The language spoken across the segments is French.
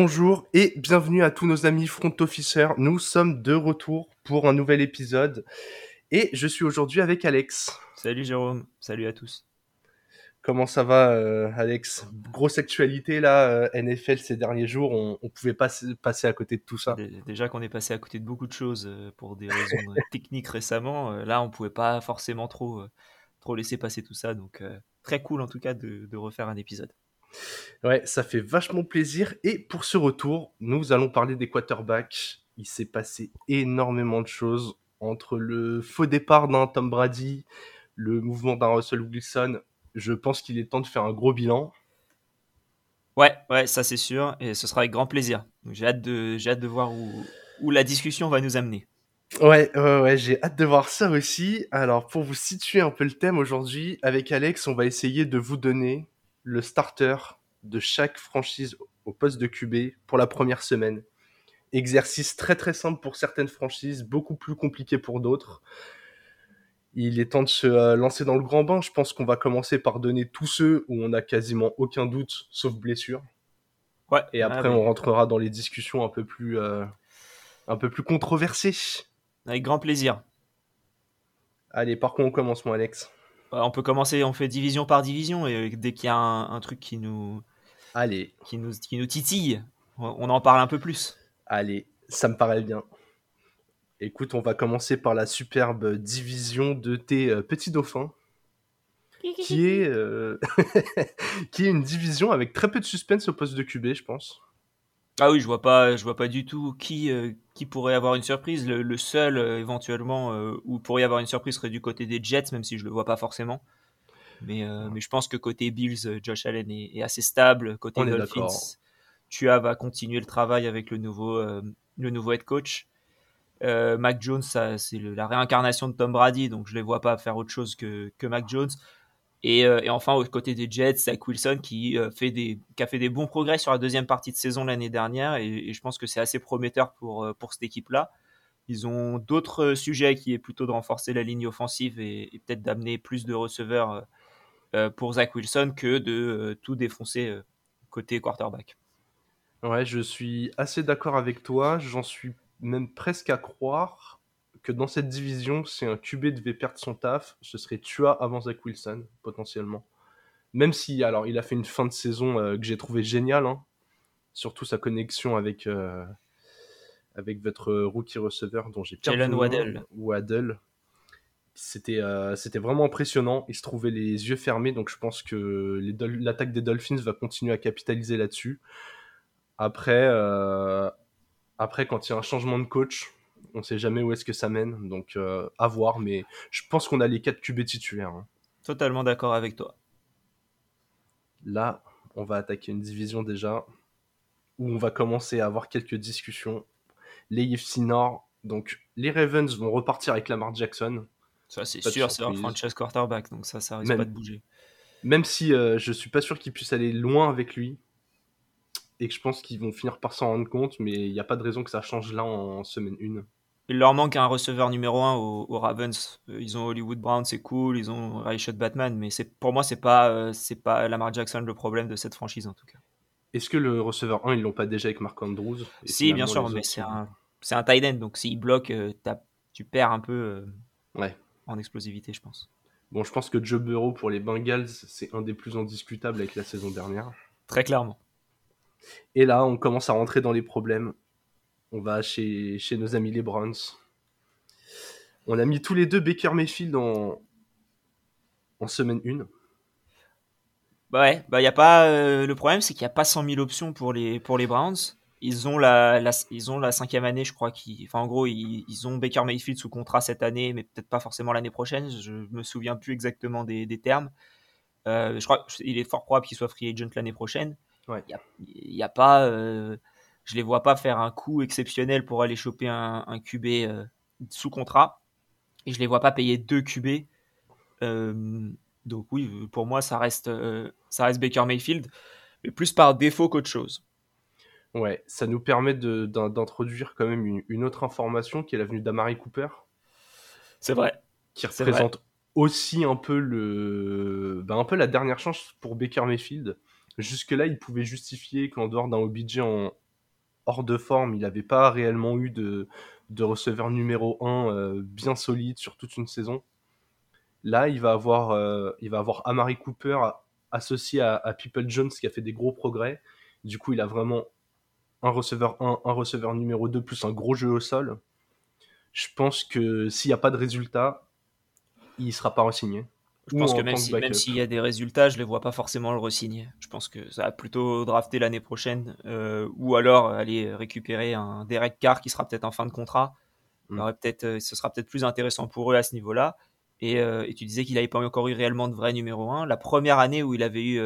Bonjour et bienvenue à tous nos amis front officers. Nous sommes de retour pour un nouvel épisode et je suis aujourd'hui avec Alex. Salut Jérôme, salut à tous. Comment ça va euh, Alex? Grosse actualité là, euh, NFL ces derniers jours, on, on pouvait pas passer à côté de tout ça. Déjà qu'on est passé à côté de beaucoup de choses euh, pour des raisons techniques récemment, là on pouvait pas forcément trop, trop laisser passer tout ça, donc très cool en tout cas de, de refaire un épisode. Ouais, ça fait vachement plaisir. Et pour ce retour, nous allons parler des quarterbacks. Il s'est passé énormément de choses entre le faux départ d'un Tom Brady, le mouvement d'un Russell Wilson. Je pense qu'il est temps de faire un gros bilan. Ouais, ouais, ça c'est sûr, et ce sera avec grand plaisir. J'ai hâte de, j'ai hâte de voir où, où la discussion va nous amener. Ouais, ouais, ouais, j'ai hâte de voir ça aussi. Alors, pour vous situer un peu le thème aujourd'hui, avec Alex, on va essayer de vous donner le starter de chaque franchise au poste de QB pour la première semaine. Exercice très très simple pour certaines franchises, beaucoup plus compliqué pour d'autres. Il est temps de se euh, lancer dans le grand bain. Je pense qu'on va commencer par donner tous ceux où on a quasiment aucun doute, sauf blessure. Ouais. Et après, on rentrera dans les discussions un peu plus, euh, un peu plus controversées. Avec grand plaisir. Allez, par contre, on commence, moi, Alex? On peut commencer, on fait division par division et dès qu'il y a un, truc qui nous, Allez. Qui nous, qui nous titille, on en parle un peu plus. Allez, ça me paraît bien. Écoute, on va commencer par la superbe division de tes euh, petits dauphins, qui est, euh, qui est une division avec très peu de suspense au poste de QB, je pense. Ah oui, je vois pas, je vois pas du tout qui, euh, qui pourrait avoir une surprise. Le, seul euh, éventuellement euh, où pourrait y avoir une surprise serait du côté des Jets, même si je le vois pas forcément. Mais, mais je pense que côté Bills, Josh Allen est, assez stable. Côté Dolphins, Tua va continuer le travail avec le nouveau, le nouveau head coach. Mac Jones, c'est la réincarnation de Tom Brady, donc je les vois pas faire autre chose que, que Mac Jones. Euh, et, enfin, au côté des Jets, Zach Wilson qui, euh, qui a fait des bons progrès sur la deuxième partie de saison l'année dernière. Et, je pense que c'est assez prometteur pour, euh, pour cette équipe-là. Ils ont d'autres sujets qui est plutôt de renforcer la ligne offensive et, peut-être d'amener plus de receveurs pour Zach Wilson que de tout défoncer côté quarterback. Ouais, je suis assez d'accord avec toi. J'en suis même presque à croire que dans cette division, si un QB devait perdre son taf, ce serait Tua avant Zach Wilson, potentiellement. Même si, alors, il a fait une fin de saison euh, que j'ai trouvé géniale, hein. surtout sa connexion avec, euh, avec votre rookie receveur dont j'ai perdu Jalen Waddell. Waddell. C'était euh, c'était vraiment impressionnant. Il se trouvait les yeux fermés, donc je pense que l'attaque des Dolphins va continuer à capitaliser là-dessus. Après, après, quand il y a un changement de coach, on sait jamais où est-ce que ça mène, donc euh, à voir. Mais je pense qu'on a les 4 QB titulaires. Hein. Totalement d'accord avec toi. Là, on va attaquer une division déjà où on va commencer à avoir quelques discussions. Les IFC Nord, donc les Ravens vont repartir avec Lamar Jackson. Ça, c'est sûr, c'est un franchise quarterback, donc ça, ça risque pas de bouger. Même si euh, je suis pas sûr qu'il puisse aller loin avec lui, et que je pense qu'ils vont finir par s'en rendre compte, mais il n'y a pas de raison que ça change là en semaine 1. Il leur manque un receveur numéro 1 aux, Ravens. Euh, ils ont Hollywood Brown, c'est cool, ils ont Rayshot Batman, mais c'est pour moi, c'est pas, euh, c'est pas Lamar Jackson le problème de cette franchise en tout cas. Est-ce que le receveur 1, ils l'ont pas déjà avec Mark Andrews? Si, bien sûr, mais c'est un, c'est un tight end, donc s'il bloque, euh, tu perds un peu ouais. en explosivité, je pense. Bon, je pense que Joe Burrow pour les Bengals, c'est un des plus indiscutables avec la saison dernière. Très clairement. Et là, on commence à rentrer dans les problèmes. On va chez, chez nos amis les Browns. On a mis tous les deux Baker Mayfield en, en semaine 1. Bah ouais, bah y a pas, euh, le problème c'est qu'il n'y a pas 100 000 options pour les, pour les Browns. Ils ont la, ils ont la cinquième année, je crois. Qui, enfin, en gros, ils, ils, ont Baker Mayfield sous contrat cette année, mais peut-être pas forcément l'année prochaine. Je me souviens plus exactement des, des termes. Euh, je crois qu'il est fort probable qu'il soit free agent l'année prochaine. Il n'y a, pas, euh, je les vois pas faire un coup exceptionnel pour aller choper un, un QB euh, sous contrat. Et je les vois pas payer deux QB. Euh, donc oui, pour moi, ça reste, ça reste Baker Mayfield, mais plus par défaut qu'autre chose. Ouais, ça nous permet d'introduire quand même une, autre information qui est la venue d'Amari Cooper. C'est vrai. Qui représente aussi un peu le, ben, un peu la dernière chance pour Baker Mayfield Jusque-là, il pouvait justifier qu'en dehors d'un OBJ en, hors de forme. Il n'avait pas réellement eu de, receveur numéro 1 euh, bien solide sur toute une saison. Là, il va avoir, euh, Amari Cooper associé à, à, People Jones qui a fait des gros progrès. Du coup, il a vraiment un receveur 1, un receveur numéro 2 plus un gros jeu au sol. Je pense que s'il n'y a pas de résultat, il ne sera pas re-signé. Je pense que même s'il si, y a des résultats, je ne les vois pas forcément le re-signer. Je pense que ça va plutôt drafter l'année prochaine euh, ou alors aller récupérer un Derek Carr qui sera peut-être en fin de contrat. Mm. Peut-être, euh, ce sera peut-être plus intéressant pour eux à ce niveau-là. Et, euh, et, tu disais qu'il n'avait pas encore eu réellement de vrai numéro 1. La première année où il avait eu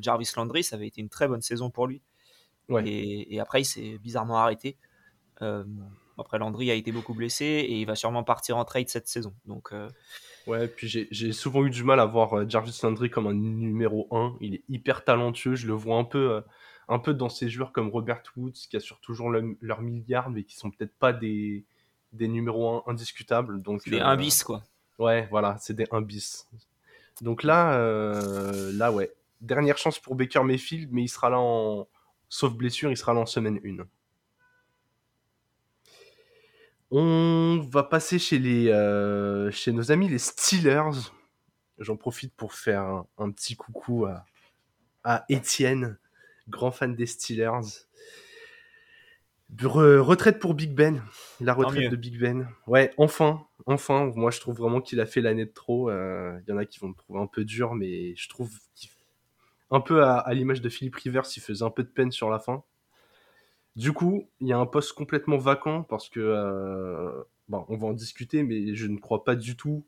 Jarvis Landry, ça avait été une très bonne saison pour lui. Et, et, après, il s'est bizarrement arrêté. après, Landry a été beaucoup blessé et il va sûrement partir en trade cette saison. Donc Ouais, puis j'ai souvent eu du mal à voir euh, Jarvis Landry comme un numéro 1. Il est hyper talentueux. Je le vois un peu, euh, un peu dans ces joueurs comme Robert Woods qui assurent toujours leur milliard, mais qui sont peut-être pas des, des numéros 1 indiscutables. Donc, des 1 euh, bis, quoi. Ouais, voilà, c'est des 1 bis. Donc là, là, ouais. Dernière chance pour Baker Mayfield, mais il sera là en. Sauf blessure, il sera là en semaine 1. On va passer chez, les, euh, chez nos amis les Steelers. J'en profite pour faire un, petit coucou à, à Étienne, grand fan des Steelers. retraite pour Big Ben, la retraite de Big Ben. Ouais, enfin, enfin. Moi, je trouve vraiment qu'il a fait l'année de trop. Il euh, y en a qui vont me trouver un peu dur, mais je trouve un peu à, à l'image de Philippe Rivers, il faisait un peu de peine sur la fin. Du coup, il y a un poste complètement vacant parce que, euh, bon, on va en discuter, mais je ne crois pas du tout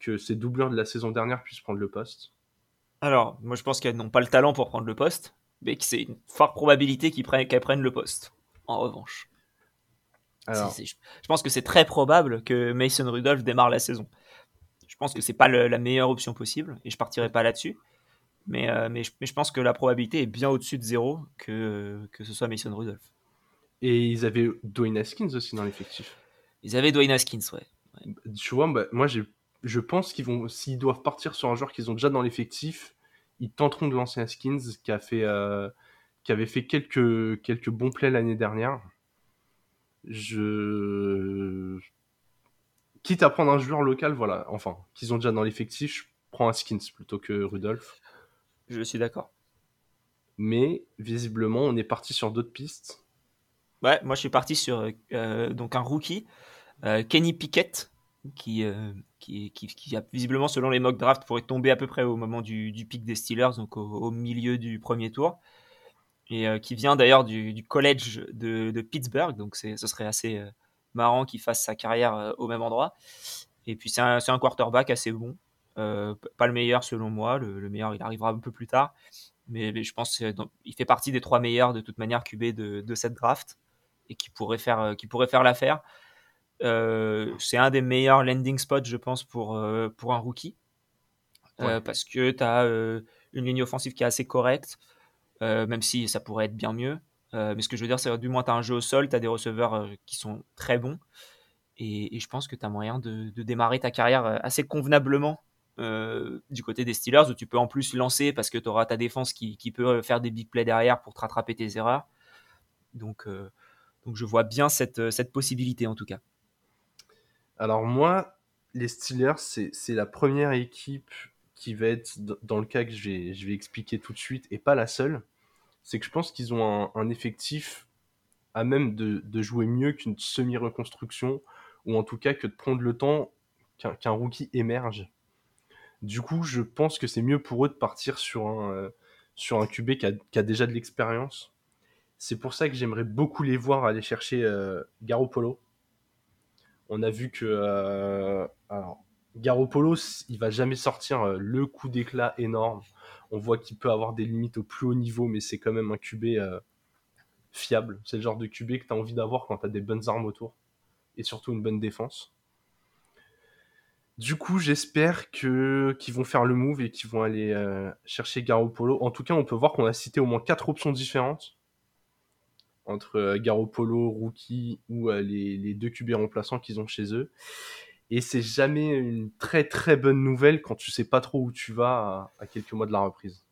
que ces doubleurs de la saison dernière puissent prendre le poste. Alors, moi je pense qu'elles n'ont pas le talent pour prendre le poste, mais que c'est une forte probabilité qu'elles prennent, le poste, en revanche. Alors... je pense que c'est très probable que Mason Rudolph démarre la saison. Je pense que c'est pas la meilleure option possible, et je partirai pas là-dessus. Mais, euh, mais, je, pense que la probabilité est bien au-dessus de zéro que, que ce soit Mason Rudolph. Et ils avaient Dwayne Haskins aussi dans l'effectif. Ils avaient Dwayne Haskins, ouais. Tu vois, bah, moi, je pense qu'ils vont, s'ils doivent partir sur un joueur qu'ils ont déjà dans l'effectif, ils tenteront de lancer Haskins, qui a fait, euh, qui avait fait quelques, quelques bons plays l'année dernière. Je, quitte à prendre un joueur local, voilà, enfin, qu'ils ont déjà dans l'effectif, je prends Haskins plutôt que Rudolph. Je suis d'accord. Mais visiblement, on est parti sur d'autres pistes. Ouais, moi je suis parti sur euh, donc un rookie, euh, Kenny Pickett, qui, euh, qui, qui, visiblement, selon les mock drafts, pourrait tomber à peu près au moment du, du pic des Steelers, donc au, milieu du premier tour, et qui vient d'ailleurs du, du, de, de Pittsburgh, donc ce serait assez marrant qu'il fasse sa carrière au même endroit. Et puis c'est un, un, quarterback assez bon, pas le meilleur selon moi, le, meilleur il arrivera un peu plus tard, mais, je pense qu'il fait partie des trois meilleurs de toute manière QB de, de cette draft et qui pourrait faire, euh, qui pourrait faire l'affaire. Euh, c'est un des meilleurs landing spots, je pense, pour, euh, pour un rookie. parce que tu as une ligne offensive qui est assez correcte, même si ça pourrait être bien mieux. mais ce que je veux dire, c'est du moins tu as un jeu au sol, tu as des receveurs qui sont très bons. Et, je pense que tu as moyen de, démarrer ta carrière assez convenablement du côté des Steelers, où tu peux en plus lancer parce que tu auras ta défense qui, qui, peut faire des big plays derrière pour te rattraper tes erreurs. Donc, donc je vois bien cette, euh, cette possibilité en tout cas. Alors moi, les Steelers, c'est la première équipe qui va être dans le cas que je vais, expliquer tout de suite, et pas la seule. C'est que je pense qu'ils ont un, effectif à même de, jouer mieux qu'une semi-reconstruction, ou en tout cas que de prendre le temps qu'un rookie émerge. Du coup, je pense que c'est mieux pour eux de partir sur un, euh, sur QB qui a déjà de l'expérience c'est pour ça que j'aimerais beaucoup les voir aller chercher euh, Garoppolo. On a vu que euh, alors, Garoppolo, il va jamais sortir euh, le coup d'éclat énorme. On voit qu'il peut avoir des limites au plus haut niveau, mais c'est quand même un QB fiable. C'est le genre de QB que tu as envie d'avoir quand tu as des bonnes armes autour. Et surtout une bonne défense. Du coup, j'espère qu'ils vont faire le move et qu'ils vont aller chercher Garoppolo. En tout cas, on peut voir qu'on a cité au moins quatre options différentes entre euh, Garoppolo, Rookie ou euh, les, deux QB remplaçants qu'ils ont chez eux. Et c'est jamais une très très bonne nouvelle quand tu sais pas trop où tu vas à, quelques mois de la reprise.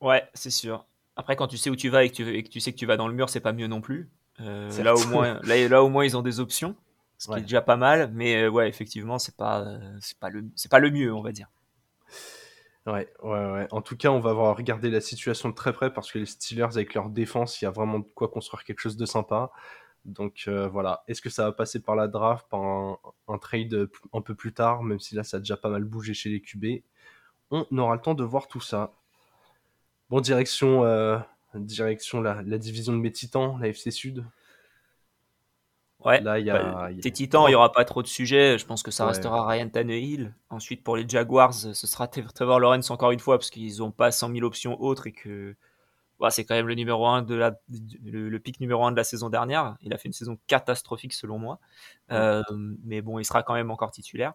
Ouais, c'est sûr. Après, quand tu sais où tu vas et que tu, et que tu sais que tu vas dans le mur, c'est pas mieux non plus. Euh, là, au moins, là, là, au moins, ils ont des options, ce qui est déjà pas mal. Mais euh, ouais, effectivement, c'est pas, c'est pas le, c'est pas le mieux, on va dire. Ouais, ouais, ouais. En tout cas, on va avoir regardé la situation de très près parce que les Steelers, avec leur défense, il y a vraiment de quoi construire quelque chose de sympa. Donc euh, voilà, est-ce que ça va passer par la draft, par un, trade un peu plus tard, même si là ça a déjà pas mal bougé chez les QB On aura le temps de voir tout ça. Bon, direction, euh, direction la, division de mes la FC Sud. Ouais, là, il y a, bah, tes titans, il n'y aura pas trop de sujets. Je pense que ça restera Ryan Tannehill. Ensuite, pour les Jaguars, ce sera Trevor Lawrence encore une fois, parce qu'ils n'ont pas 100 000 options autres et que bah, c'est quand même le numéro 1 de la, le, pic numéro 1 de la saison dernière. Il a fait une saison catastrophique selon moi. Euh, mais bon, il sera quand même encore titulaire.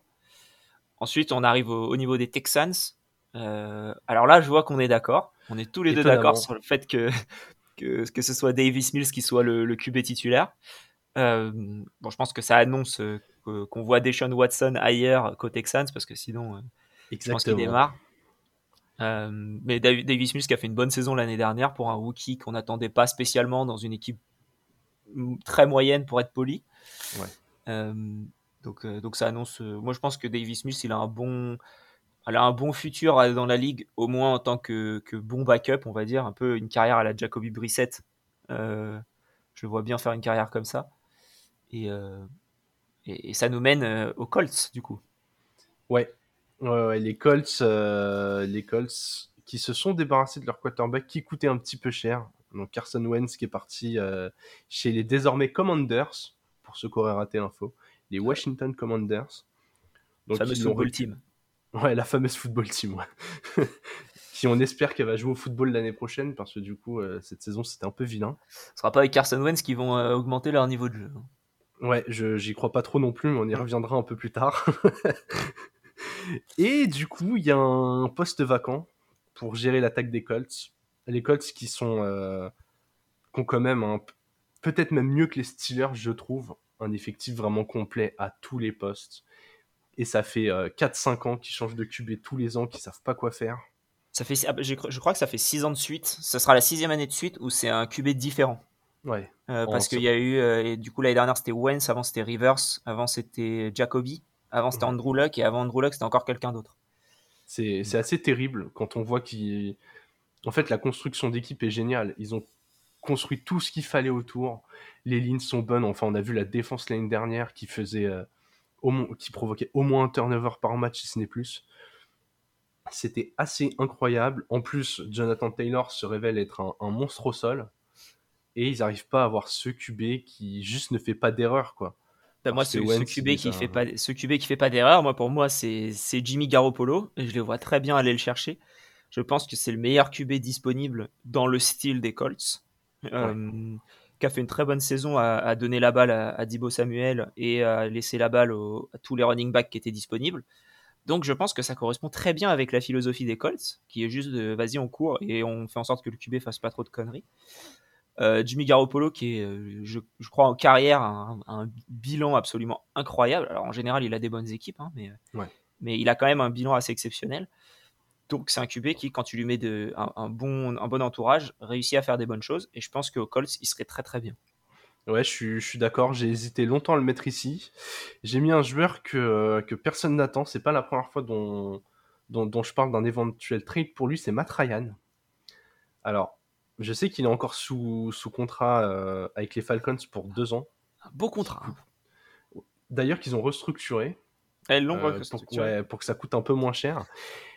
Ensuite, on arrive au, niveau des Texans. Euh, alors là, je vois qu'on est d'accord. On est tous les deux d'accord sur le fait que, que, que, ce soit Davis Mills qui soit le, le QB titulaire. Euh, bon, je pense que ça annonce euh, qu'on voit Deshaun Watson ailleurs qu'aux Texans, parce que sinon, euh, je pense qu'il démarre. mais Davis Mills qui a fait une bonne saison l'année dernière pour un rookie qu'on n'attendait pas spécialement dans une équipe très moyenne pour être poli. donc, donc ça annonce. moi, je pense que Davis Mills, il a un bon, a un bon futur dans la ligue, au moins en tant que, que bon backup, on va dire, un peu une carrière à la Jacoby Brissett. je le vois bien faire une carrière comme ça. Euh, et, et, ça nous mène euh, aux Colts, du coup. Ouais, ouais, les Colts, euh, les Colts qui se sont débarrassés de leur quarterback qui coûtait un petit peu cher. Donc Carson Wentz qui est parti chez les désormais Commanders, pour ceux qui auraient raté l'info, les Washington Commanders. Donc, la fameuse football team. Ouais, la fameuse football team, ouais. qui on espère qu'elle va jouer au football l'année prochaine, parce que du coup, cette saison, c'était un peu vilain. Ce sera pas avec Carson Wentz qui vont augmenter leur niveau de jeu. Hein. Ouais, j'y crois pas trop non plus, mais on y reviendra un peu plus tard. et du coup, il y a un poste vacant pour gérer l'attaque des Colts. Les Colts qui sont euh, ont quand même un, peut-être même mieux que les Steelers, je trouve, un effectif vraiment complet à tous les postes. Et ça fait 4-5 euh, ans qu'ils changent de QB tous les ans, qu'ils savent pas quoi faire. Ça fait, je, je crois que ça fait 6 ans de suite. Ce sera la sixième année de suite où c'est un QB différent. Ouais. Euh, parce qu'il y a eu, euh, et du coup l'année dernière c'était Wentz, avant c'était Rivers, avant c'était Jacoby, avant c'était Andrew Luck et avant Andrew Luck c'était encore quelqu'un d'autre. C'est assez terrible quand on voit qu'en en fait la construction d'équipe est géniale. Ils ont construit tout ce qu'il fallait autour. Les lignes sont bonnes. Enfin on a vu la défense l'année dernière qui faisait euh, au qui provoquait au moins un turnover par match si ce n'est plus. C'était assez incroyable. En plus, Jonathan Taylor se révèle être un, un monstre au sol et ils n'arrivent pas à avoir ce QB qui juste ne fait pas d'erreur quoi. Bah, moi, ce, QB qui fait pas, ce QB qui fait pas d'erreur, moi pour moi c'est Jimmy Garoppolo. Et je le vois très bien aller le chercher. Je pense que c'est le meilleur QB disponible dans le style des Colts. Euh, qui a fait une très bonne saison à, donner la balle à, Dibo Samuel et à laisser la balle à tous les running backs qui étaient disponibles. Donc je pense que ça correspond très bien avec la philosophie des Colts, qui est juste de vas-y on court et on fait en sorte que le QB fasse pas trop de conneries. Euh, Jimmy Garoppolo, qui est, euh, je, crois, en carrière, un, un, bilan absolument incroyable. Alors, en général, il a des bonnes équipes, hein, mais, euh, mais il a quand même un bilan assez exceptionnel. Donc, c'est un QB qui, quand tu lui mets de, un, bon, un bon entourage, réussit à faire des bonnes choses. Et je pense qu'au Colts, il serait très très bien. Ouais, je suis, je suis d'accord. J'ai hésité longtemps à le mettre ici. J'ai mis un joueur que, que personne n'attend. C'est pas la première fois dont, dont, dont je parle d'un éventuel trade pour lui. C'est Matt Ryan. Alors, je sais qu'il est encore sous, sous contrat euh, avec les Falcons pour deux ans. Un beau contrat. Hein. D'ailleurs, qu'ils ont restructuré. Elles l'ont euh, restructuré. Pour, que ça coûte un peu moins cher.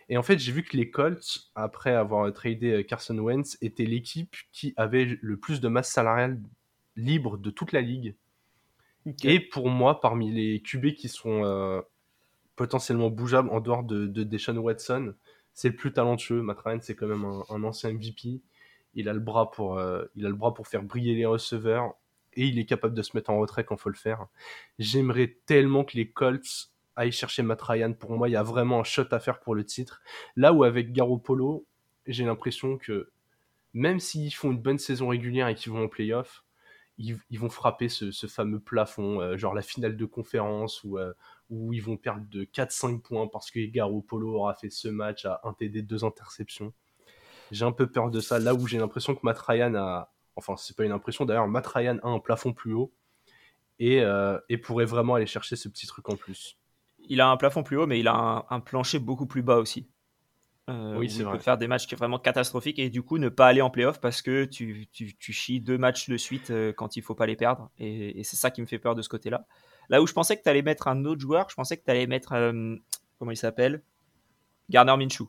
Et en fait, j'ai vu que les Colts, après avoir tradé euh, Carson Wentz, étaient l'équipe qui avait le plus de masse salariale libre de toute la ligue. Et pour moi, parmi les QB qui sont potentiellement bougeables en dehors de, de Deshaun Watson, c'est le plus talentueux. Matt Ryan, c'est quand même un, un ancien MVP il a le bras pour, euh, il a le bras pour faire briller les receveurs et il est capable de se mettre en retrait quand faut le faire. J'aimerais tellement que les Colts aillent chercher Matt Ryan. Pour moi, il y a vraiment un shot à faire pour le titre. Là où avec Garoppolo, j'ai l'impression que même s'ils font une bonne saison régulière et qu'ils vont en playoff, ils, vont frapper ce, fameux plafond, euh, genre la finale de conférence où, euh, ils vont perdre de 4-5 points parce que Garoppolo aura fait ce match à un TD, deux interceptions. J'ai un peu peur de ça. Là où j'ai l'impression que Matt Ryan a. Enfin, c'est pas une impression. D'ailleurs, Matt Ryan a un plafond plus haut et, euh, et, pourrait vraiment aller chercher ce petit truc en plus. Il a un plafond plus haut, mais il a un, plancher beaucoup plus bas aussi. Euh, oui, c'est vrai. Il peut faire des matchs qui sont vraiment catastrophiques et du coup ne pas aller en playoff parce que tu, tu, tu chies deux matchs de suite euh, quand il faut pas les perdre. Et, et c'est ça qui me fait peur de ce côté-là. Là où je pensais que tu allais mettre un autre joueur, je pensais que tu allais mettre. comment il s'appelle? Garner Minshew.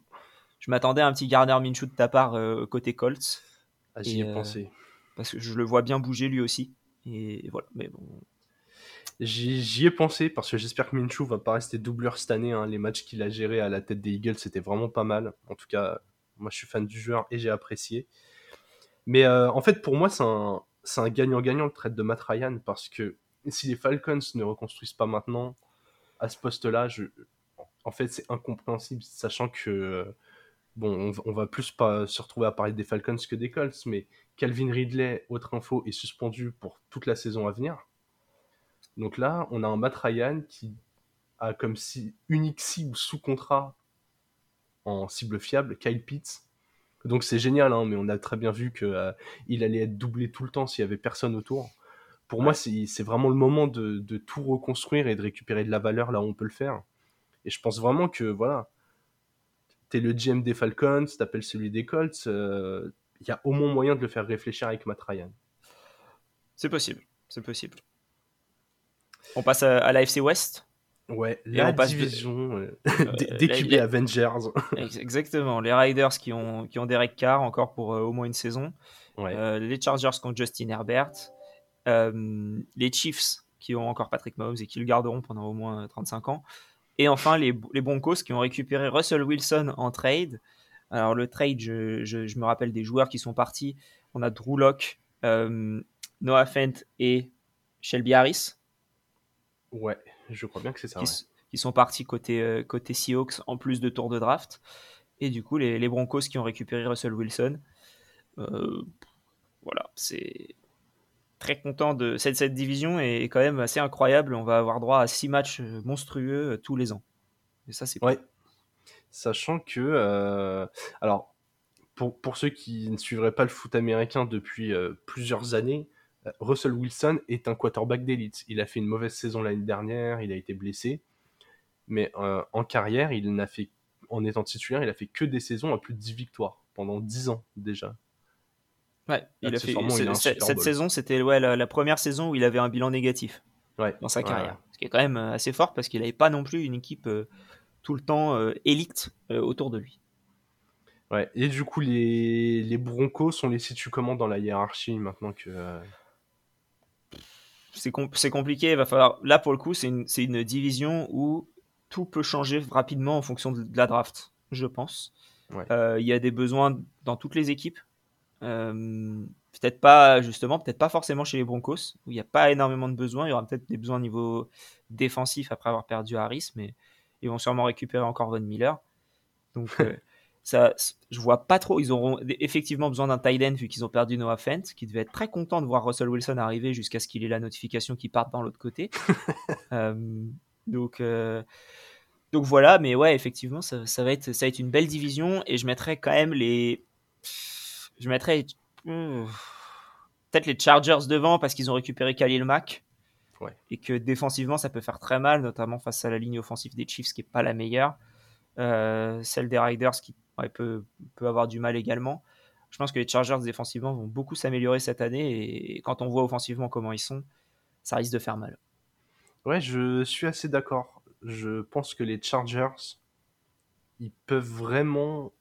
Je m'attendais à un petit Garner Minshew de ta part euh, côté Colts. Ah, j'y ai euh, pensé. Parce que je le vois bien bouger lui aussi. Et voilà, mais bon. J'y ai pensé parce que j'espère que Minshew va pas rester doubleur cette année. Hein. Les matchs qu'il a gérés à la tête des Eagles, c'était vraiment pas mal. En tout cas, moi je suis fan du joueur et j'ai apprécié. Mais euh, en fait, pour moi, c'est un gagnant-gagnant le trade de Matt Ryan parce que si les Falcons ne reconstruisent pas maintenant à ce poste-là, je... en fait, c'est incompréhensible, sachant que bon, on, va plus pas se retrouver à parler des Falcons que des Colts, mais Calvin Ridley, autre info, est suspendu pour toute la saison à venir. Donc là, on a un Matt Ryan qui a comme si unique cible sous contrat en cible fiable, Kyle Pitts. Donc c'est génial, hein, mais on a très bien vu qu'il euh, allait être doublé tout le temps s'il y avait personne autour. Pour moi, c'est vraiment le moment de, de, tout reconstruire et de récupérer de la valeur là où on peut le faire. Et je pense vraiment que voilà, t'es le GM des Falcons, t'appelles celui des Colts, il euh, y a au moins moyen de le faire réfléchir avec Matt Ryan. C'est possible, c'est possible. On passe à, à l'AFC West? Ouais, la division euh, des, euh, Avengers. Exactement, les Riders qui ont, qui ont Derek Carr encore pour au moins une saison. les Chargers qui ont Justin Herbert. les Chiefs qui ont encore Patrick Mahomes et qui le garderont pendant au moins 35 ans. Et enfin, les, les, Broncos qui ont récupéré Russell Wilson en trade. Alors, le trade, je, je, me rappelle des joueurs qui sont partis. On a Drew Locke, euh, Noah Fent et Shelby Harris. Ouais, je crois bien que c'est ça. Qui, sont partis côté, euh, côté Seahawks en plus de tours de draft. Et du coup, les, les Broncos qui ont récupéré Russell Wilson. Euh, voilà, c'est très content de cette, cette division est quand même assez incroyable. On va avoir droit à six matchs euh, monstrueux euh, tous les ans. Et ça, c'est ouais. Sachant que, euh, alors, pour, pour, ceux qui ne suivraient pas le foot américain depuis plusieurs années, Russell Wilson est un quarterback d'élite. Il a fait une mauvaise saison l'année dernière, il a été blessé, mais en carrière, il n'a fait, en étant titulaire, il a fait que des saisons à plus de 10 victoires pendant 10 ans déjà. Ouais, il a fait, cette saison, c'était ouais, la, première saison où il avait un bilan négatif dans sa carrière. Ce qui est quand même euh, assez fort parce qu'il n'avait pas non plus une équipe euh, tout le temps euh, élite autour de lui. Ouais, et du coup, les, les Broncos, on les situe comment dans la hiérarchie maintenant que. C'est compliqué, il va falloir. Là, pour le coup, c'est une, une, division où tout peut changer rapidement en fonction de, la draft, je pense. Il y a des besoins dans toutes les équipes. Euh, peut-être pas, justement, peut-être pas forcément chez les Broncos, où il n'y a pas énormément de besoins. Il y aura peut-être des besoins au niveau défensif après avoir perdu Harris, mais ils vont sûrement récupérer encore Von Miller. Donc, euh, ça, je vois pas trop. Ils auront effectivement besoin d'un tight end vu qu'ils ont perdu Noah Fent, qui devait être très content de voir Russell Wilson arriver jusqu'à ce qu'il ait la notification qui parte dans l'autre côté. Euh, donc, donc voilà, mais ouais, effectivement, ça, ça, va être, ça va être une belle division et je mettrais quand même les je mettrais peut-être les Chargers devant parce qu'ils ont récupéré Khalil Mack. Et que défensivement, ça peut faire très mal, notamment face à la ligne offensive des Chiefs qui n'est pas la meilleure. Euh, celle des Riders qui peut, peut avoir du mal également. Je pense que les Chargers défensivement vont beaucoup s'améliorer cette année et quand on voit offensivement comment ils sont, ça risque de faire mal. Ouais, je suis assez d'accord. Je pense que les Chargers, ils peuvent vraiment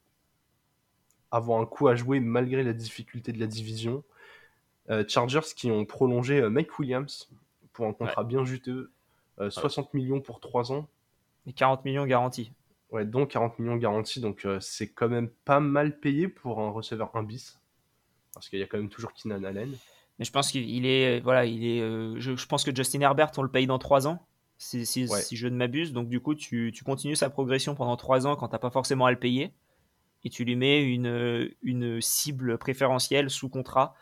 avoir un coup à jouer malgré la difficulté de la division. Euh, Chargers qui ont prolongé euh, Mike Williams pour un contrat bien juteux, 60 euh, millions pour 3 ans. Et 40 millions garantis. Ouais, donc 40 millions garantis, donc c'est quand même pas mal payé pour un receveur 1 bis. Parce qu'il y a quand même toujours Keenan Allen. Mais je pense qu'il est. Voilà, il est. Je, pense que Justin Herbert, on le paye dans 3 ans. Si, si, si je ne m'abuse. Donc, du coup, tu, tu, continues sa progression pendant 3 ans quand tu n'as pas forcément à le payer et tu lui mets une, une cible préférentielle sous contrat.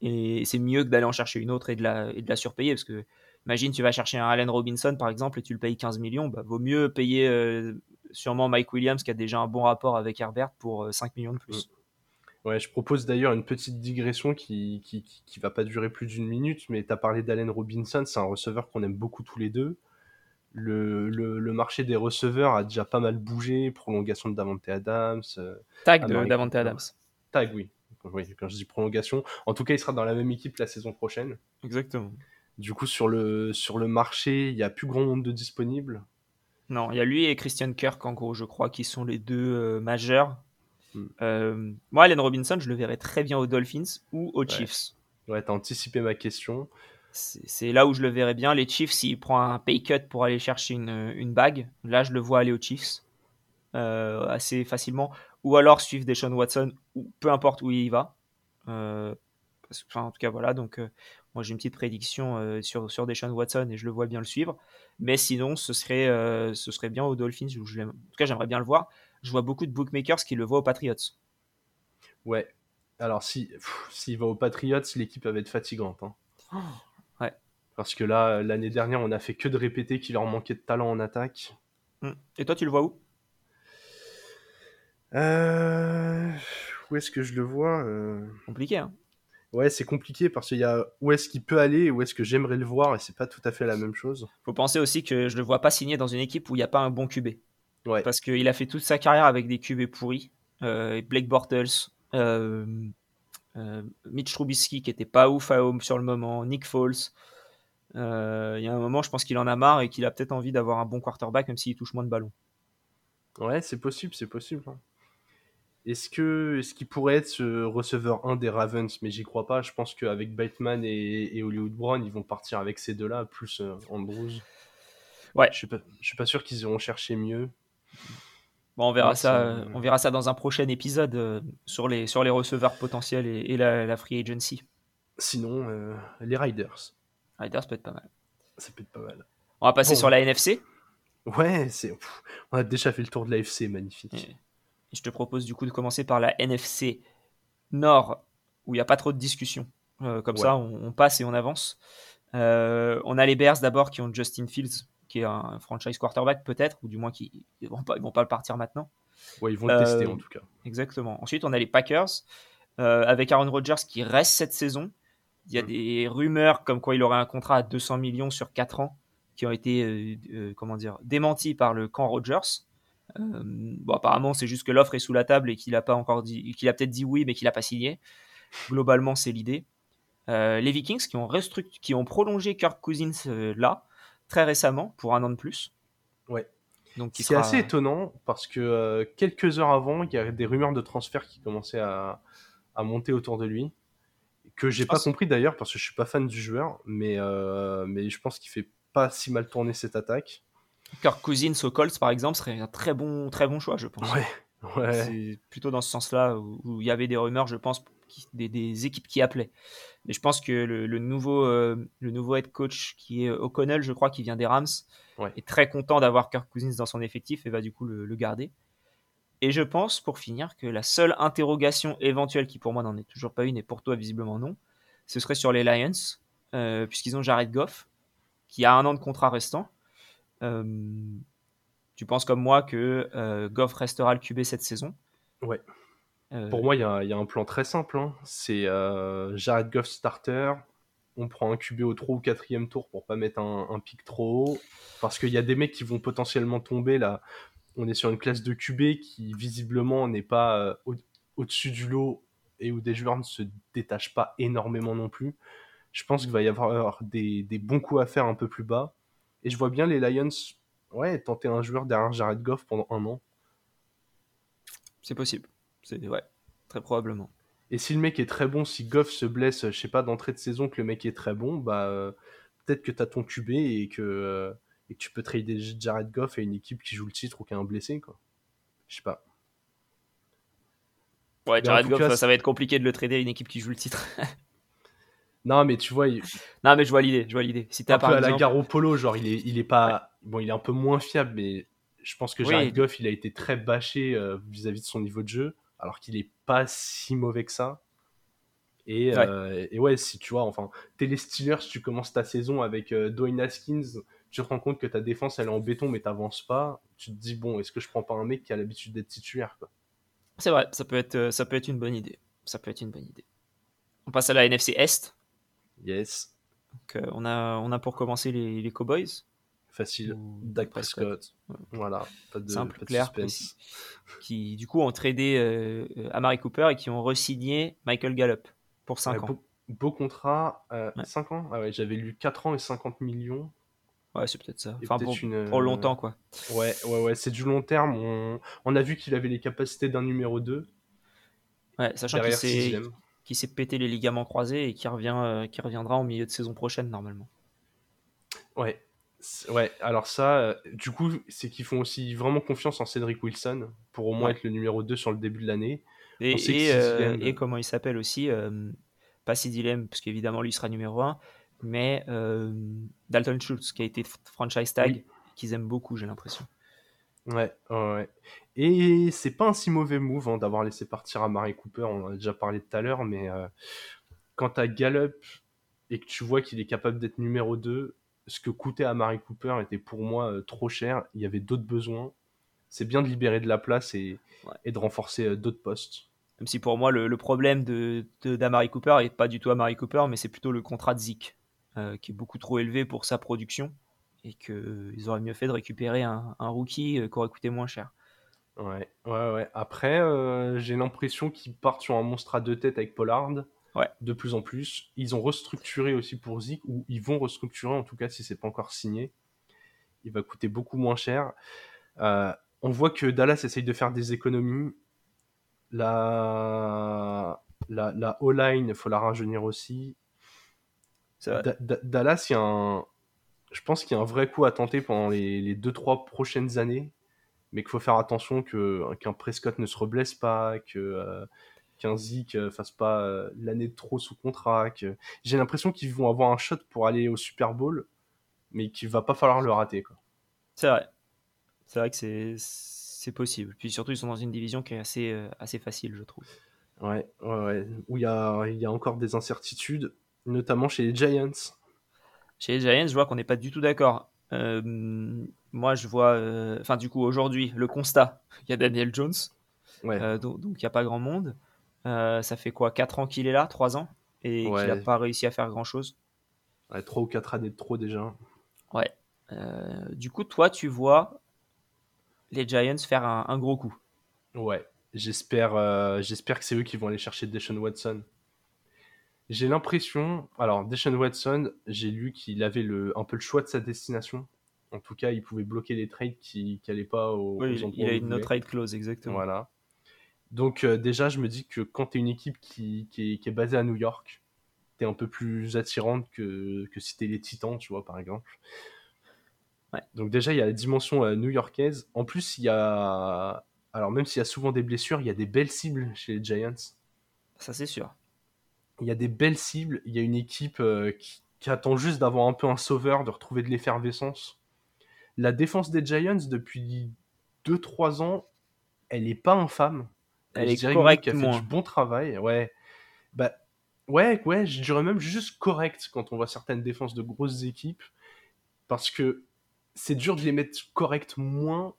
Et c'est mieux que d'aller en chercher une autre et de la, et de la surpayer. Parce que, imagine, tu vas chercher un Allen Robinson, par exemple, et tu le payes 15 millions. Bah, vaut mieux payer euh, sûrement Mike Williams, qui a déjà un bon rapport avec Herbert, pour 5 euh, millions de plus. Ouais, je propose d'ailleurs une petite digression qui, qui, qui, va pas durer plus d'une minute, mais tu as parlé d'Allen Robinson, c'est un receveur qu'on aime beaucoup tous les deux. Le, le, marché des receveurs a déjà pas mal bougé, prolongation de Davante Adams. Euh, Tag de Davante Adams. Tag, oui. oui. Quand je dis prolongation, en tout cas, il sera dans la même équipe la saison prochaine. Exactement. Du coup, sur le, sur le marché, il n'y a plus grand monde de disponibles. Non, il y a lui et Christian Kirk, en gros, je crois, qui sont les deux euh, majeurs. Hmm. Euh, moi, Allen Robinson, je le verrais très bien aux Dolphins ou aux Chiefs. Ouais, t'as anticipé ma question. C'est là où je le verrais bien. Les Chiefs, s'il prend un pay cut pour aller chercher une, une, bague, là, je le vois aller aux Chiefs euh, assez facilement. Ou alors suivre Deshaun Watson, ou peu importe où il va. Euh, enfin, en tout cas, voilà. Donc, moi, j'ai une petite prédiction sur, sur Deshaun Watson et je le vois bien le suivre. Mais sinon, ce serait, ce serait bien aux Dolphins. Où je en tout cas, j'aimerais bien le voir je vois beaucoup de bookmakers qui le voient aux Patriots. Ouais. Alors, si s'il va aux Patriots, l'équipe va être fatigante. Hein. Oh. Parce que là, l'année dernière, on a fait que de répéter qu'il leur manquait de talent en attaque. Hmm. Et toi, tu le vois où? Euh... Où est-ce que je le vois euh? Compliqué, hein Ouais, c'est compliqué parce qu'il y a où est-ce qu'il peut aller et où est-ce que j'aimerais le voir et c'est pas tout à fait la même chose. Faut penser aussi que je le vois pas signer dans une équipe où il n'y a pas un bon QB. Parce qu'il a fait toute sa carrière avec des QB pourris. Euh, Blake Bortles, euh, euh, Mitch Trubisky qui était pas ouf à home sur le moment, Nick Foles. Il y a un moment, je pense qu'il en a marre et qu'il a peut-être envie d'avoir un bon quarterback, même s'il touche moins de ballons. Ouais, c'est possible, c'est possible. Hein. Est-ce que est-ce qu'il pourrait être ce receveur 1 des Ravens? Mais j'y crois pas. Je pense qu'avec Bateman et, Hollywood Brown, ils vont partir avec ces deux-là, plus Andrews. Ouais. Je suis pas, je suis pas sûr qu'ils iront chercher mieux. Bon, on verra ça, euh, on verra ça dans un prochain épisode euh, sur les sur les receveurs potentiels et, la, free agency. Sinon, euh, les Riders. Riders peut être pas mal. Ça peut être pas mal. On va passer sur la NFC. Ouais, c'est on a déjà fait le tour de la FC, magnifique. je te propose du coup de commencer par la NFC Nord, où il n'y a pas trop de discussion. comme ça, on, on, passe et on avance. on a les Bears d'abord qui ont Justin Fields, qui est un franchise quarterback peut-être, ou du moins qui ils vont pas, ils vont pas le partir maintenant. Ouais, ils vont le tester euh, en tout cas. Exactement. Ensuite, on a les Packers euh, avec Aaron Rodgers qui reste cette saison. Il y a mm. des rumeurs comme quoi il aurait un contrat à 200 millions sur 4 ans qui ont été euh, comment dire démentis par le camp Rodgers. bon, apparemment, c'est juste que l'offre est sous la table et qu'il a pas encore dit, qu'il a peut-être dit oui, mais qu'il n'a pas signé. Globalement, c'est l'idée. les Vikings qui ont, qui ont prolongé Kirk Cousins là, très récemment pour un an de plus. Ouais. Donc, c'est assez étonnant parce que euh, quelques heures avant, il y a des rumeurs de transfert qui commençaient à, à monter autour de lui. Que j'ai pas compris d'ailleurs parce que je suis pas fan du joueur, mais, euh, mais je pense qu'il fait pas si mal tourner cette attaque. Kirk Cousins au Colts par exemple serait un très bon, très bon choix, je pense. Ouais, ouais. C'est plutôt dans ce sens-là où, il y avait des rumeurs, je pense, des, des, équipes qui appelaient. Mais je pense que le, nouveau, euh, le nouveau head coach qui est O'Connell, je crois, qui vient des Rams, est très content d'avoir Kirk Cousins dans son effectif et va du coup le, garder. Et je pense, pour finir, que la seule interrogation éventuelle, qui pour moi n'en est toujours pas une et pour toi visiblement non, ce serait sur les Lions, euh, puisqu'ils ont Jared Goff, qui a un an de contrat restant. Euh, tu penses comme moi que Goff restera le QB cette saison? Ouais. Euh, Pour moi, il y, a un plan très simple. Hein. C'est euh, Jared Goff starter. On prend un QB au 3 ou 4 tour pour pas mettre un, pic trop haut. Parce qu'il y a des mecs qui vont potentiellement tomber là. On est sur une classe de QB qui visiblement n'est pas euh, au-dessus du lot et où des joueurs ne se détachent pas énormément non plus. Je pense qu'il va y avoir des, bons coups à faire un peu plus bas. Et je vois bien les Lions ouais, tenter un joueur derrière Jared Goff pendant un an. C'est possible. C'est ouais, très probablement. Et si le mec est très bon, si Goff se blesse, je sais pas, d'entrée de saison, que le mec est très bon, bah euh, peut-être que tu as ton QB et que, euh, et tu peux trader Jared Goff à une équipe qui joue le titre ou qui a un blessé, quoi. Je sais pas. Ouais, Jared Goff, ça va être compliqué de le trader à une équipe qui joue le titre. non, mais tu vois. Non, mais je vois l'idée, je vois l'idée. Si un peu à la gare au polo, genre, il est, il est pas. Bon, il est un peu moins fiable, mais je pense que Jared Goff, il a été très bâché euh, vis-à-vis -vis de son niveau de jeu alors qu'il est pas si mauvais que ça. Et ouais. Euh, et ouais, si tu vois, enfin, t'es les Steelers, tu commences ta saison avec euh, Dwayne Haskins, tu te rends compte que ta défense elle est en béton mais t'avances pas, tu te dis bon, est-ce que je prends pas un mec qui a l'habitude d'être titulaire C'est vrai, ça peut être, euh, ça peut être une bonne idée. ça peut être une bonne idée. On passe à la NFC Est. Yes. Donc, on, a, on a pour commencer les, les Cowboys. Facile. Dak Prescott. Voilà. Pas de, Simple, pas de clair, suspense. Qui, du coup, ont tradé euh, Amari Cooper et qui ont re-signé Michael Gallup pour 5 Ouais, ans. beau, beau contrat. euh, Ouais. 5 ans Ah ouais, j'avais lu 4 ans et 50 millions. Ouais, c'est peut-être ça. Enfin, peut-être pour, une, pour euh, longtemps, quoi. Ouais, ouais, ouais, c'est du long terme. On, on a vu qu'il avait les capacités d'un numéro 2. Ouais, sachant qu'il s'est pété les ligaments croisés et qui revient, euh, qui reviendra en milieu de saison prochaine, normalement. Ouais. Ouais, alors ça, euh, du coup, c'est qu'ils font aussi vraiment confiance en Cédric Wilson pour au moins Ouais. être le numéro 2 sur le début de l'année. Et, euh, et comment il s'appelle aussi euh, Pas Sid Lamb, parce qu'évidemment, lui sera numéro 1, mais euh, Dalton Schultz, qui a été franchise tag, Oui. qu'ils aiment beaucoup, j'ai l'impression. Ouais, ouais. Et c'est pas un si mauvais move hein, d'avoir laissé partir à Mary Cooper, on en a déjà parlé tout à l'heure, mais euh, quand t'as Gallup et que tu vois qu'il est capable d'être numéro 2, ce que coûtait à Mary Cooper était pour moi trop cher, il y avait d'autres besoins. C'est bien de libérer de la place et, Ouais. et de renforcer d'autres postes. Même si pour moi, le, le problème de, d'Amari Cooper n'est pas du tout Amari Cooper, mais c'est plutôt le contrat de Zeke, euh, qui est beaucoup trop élevé pour sa production, et qu'ils auraient mieux fait de récupérer un, un rookie euh, qui aurait coûté moins cher. Ouais, ouais, ouais. Après, euh, j'ai l'impression qu'ils partent sur un monstre à deux têtes avec Pollard. Ouais. De plus en plus. Ils ont restructuré aussi pour Zeke, ou ils vont restructurer en tout cas si c'est pas encore signé. Il va coûter beaucoup moins cher. Euh, on voit que Dallas essaye de faire des économies. La, la, la O-line, il faut la rajeunir aussi. C'est vrai. Da- Da- Dallas, il y a un... je pense qu'il y a un vrai coup à tenter pendant les, les 2-3 prochaines années, mais qu'il faut faire attention que, qu'un Prescott ne se reblesse pas, que, euh, qu'un Zeke euh, fasse pas euh, l'année de trop sous contrat. Que... J'ai l'impression qu'ils vont avoir un shot pour aller au Super Bowl, mais qu'il va pas falloir le rater. C'est vrai. C'est vrai que c'est, c'est possible. Puis surtout, ils sont dans une division qui est assez, euh, assez facile, je trouve. Ouais, ouais, ouais. Où il y a, y a encore des incertitudes, notamment chez les Giants. Chez les Giants, je vois qu'on n'est pas du tout d'accord. Euh, moi, je vois, euh, enfin, du coup, aujourd'hui, le constat, il y a Daniel Jones, Ouais, donc donc il n'y a pas grand monde. Ça fait quoi? 4 ans qu'il est là 3 ans? Et Ouais. qu'il n'a pas réussi à faire grand chose? Ouais 3 ou 4 années de trop déjà. Ouais. Euh, du coup, toi, tu vois les Giants faire un, un gros coup. Ouais, j'espère, euh, j'espère que c'est eux qui vont aller chercher Deshaun Watson. J'ai l'impression, alors Deshaun Watson, j'ai lu qu'il avait le, un peu le choix de sa destination. En tout cas, il pouvait bloquer les trades qui n'allaient pas au, Oui, aux il a où une no trade clause, exactement. Voilà. Donc euh, déjà, je me dis que quand tu es une équipe qui, qui, est, qui est basée à New York, tu es un peu plus attirante que, que si tu les Titans, tu vois, par exemple. Ouais. Donc déjà, il y a la dimension euh, new-yorkaise. En plus, il y a... Alors même s'il y a souvent des blessures, il y a des belles cibles chez les Giants. Ça, c'est sûr. Il y a des belles cibles. Il y a une équipe euh, qui, qui attend juste d'avoir un peu un sauveur, de retrouver de l'effervescence. La défense des Giants, depuis 2-3 ans, elle est pas infâme. Elle Je est correcte, qu'elle fait du bon travail. Ouais. Bah, ouais, ouais, je dirais même juste correct quand on voit certaines défenses de grosses équipes. Parce que c'est dur de les mettre correct moins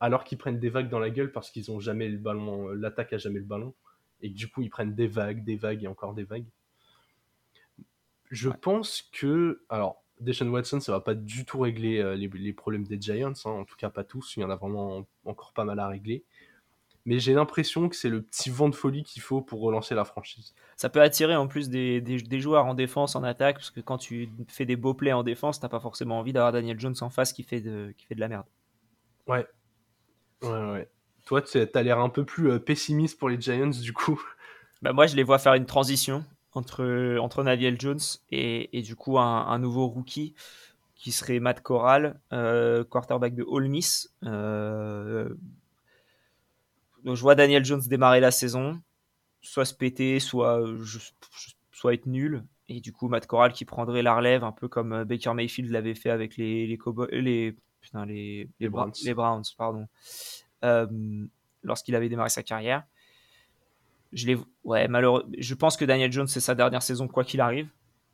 alors qu'ils prennent des vagues dans la gueule parce qu'ils ont jamais le ballon, l'attaque a jamais le ballon. Et que du coup, ils prennent des vagues, des vagues et encore des vagues. Je Ouais. pense que. Alors, Deshaun Watson, ça va pas du tout régler euh, les, les problèmes des Giants, hein, en tout cas pas tous. Il y en a vraiment encore pas mal à régler. Mais j'ai l'impression que c'est le petit vent de folie qu'il faut pour relancer la franchise. Ça peut attirer en plus des, des- des joueurs en défense, en attaque, parce que quand tu fais des beaux plays en défense, t'as pas forcément envie d'avoir Daniel Jones en face qui fait de, qui fait de la merde. Ouais. Ouais, ouais. Toi, tu as l'air un peu plus euh, pessimiste pour les Giants, du coup. Bah, moi, je les vois faire une transition entre, entre Daniel Jones et, et du coup un, un nouveau rookie qui serait Matt Corral, euh, quarterback de Ole Miss. Euh, donc je vois Daniel Jones démarrer la saison, soit se péter, soit, euh, je- soit être nul. Et du coup, Matt Corral qui prendrait la relève, un peu comme euh, Baker Mayfield l'avait fait avec les, les, les, putain, les, Les Bra- Browns. les Browns, pardon, Euh, lorsqu'il avait démarré sa carrière. Je, les, ouais, malheureux, je pense que Daniel Jones, c'est sa dernière saison, quoi qu'il arrive.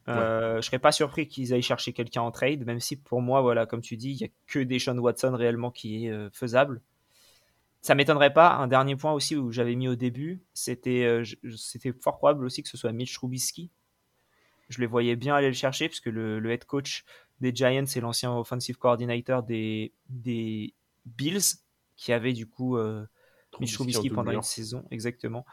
Euh, Je serais pas surpris qu'ils aillent chercher quelqu'un en trade, même si pour moi, voilà, comme tu dis, il y a que Deshaun Watson réellement qui est euh, faisable. Ça m'étonnerait pas. Un dernier point aussi où j'avais mis au début, c'était c'était fort probable aussi que ce soit Mitch Trubisky. Je les voyais bien aller le chercher puisque le, le head coach des Giants et l'ancien offensive coordinator des, des Bills qui avait du coup Mitch Trubisky pendant une saison, exactement.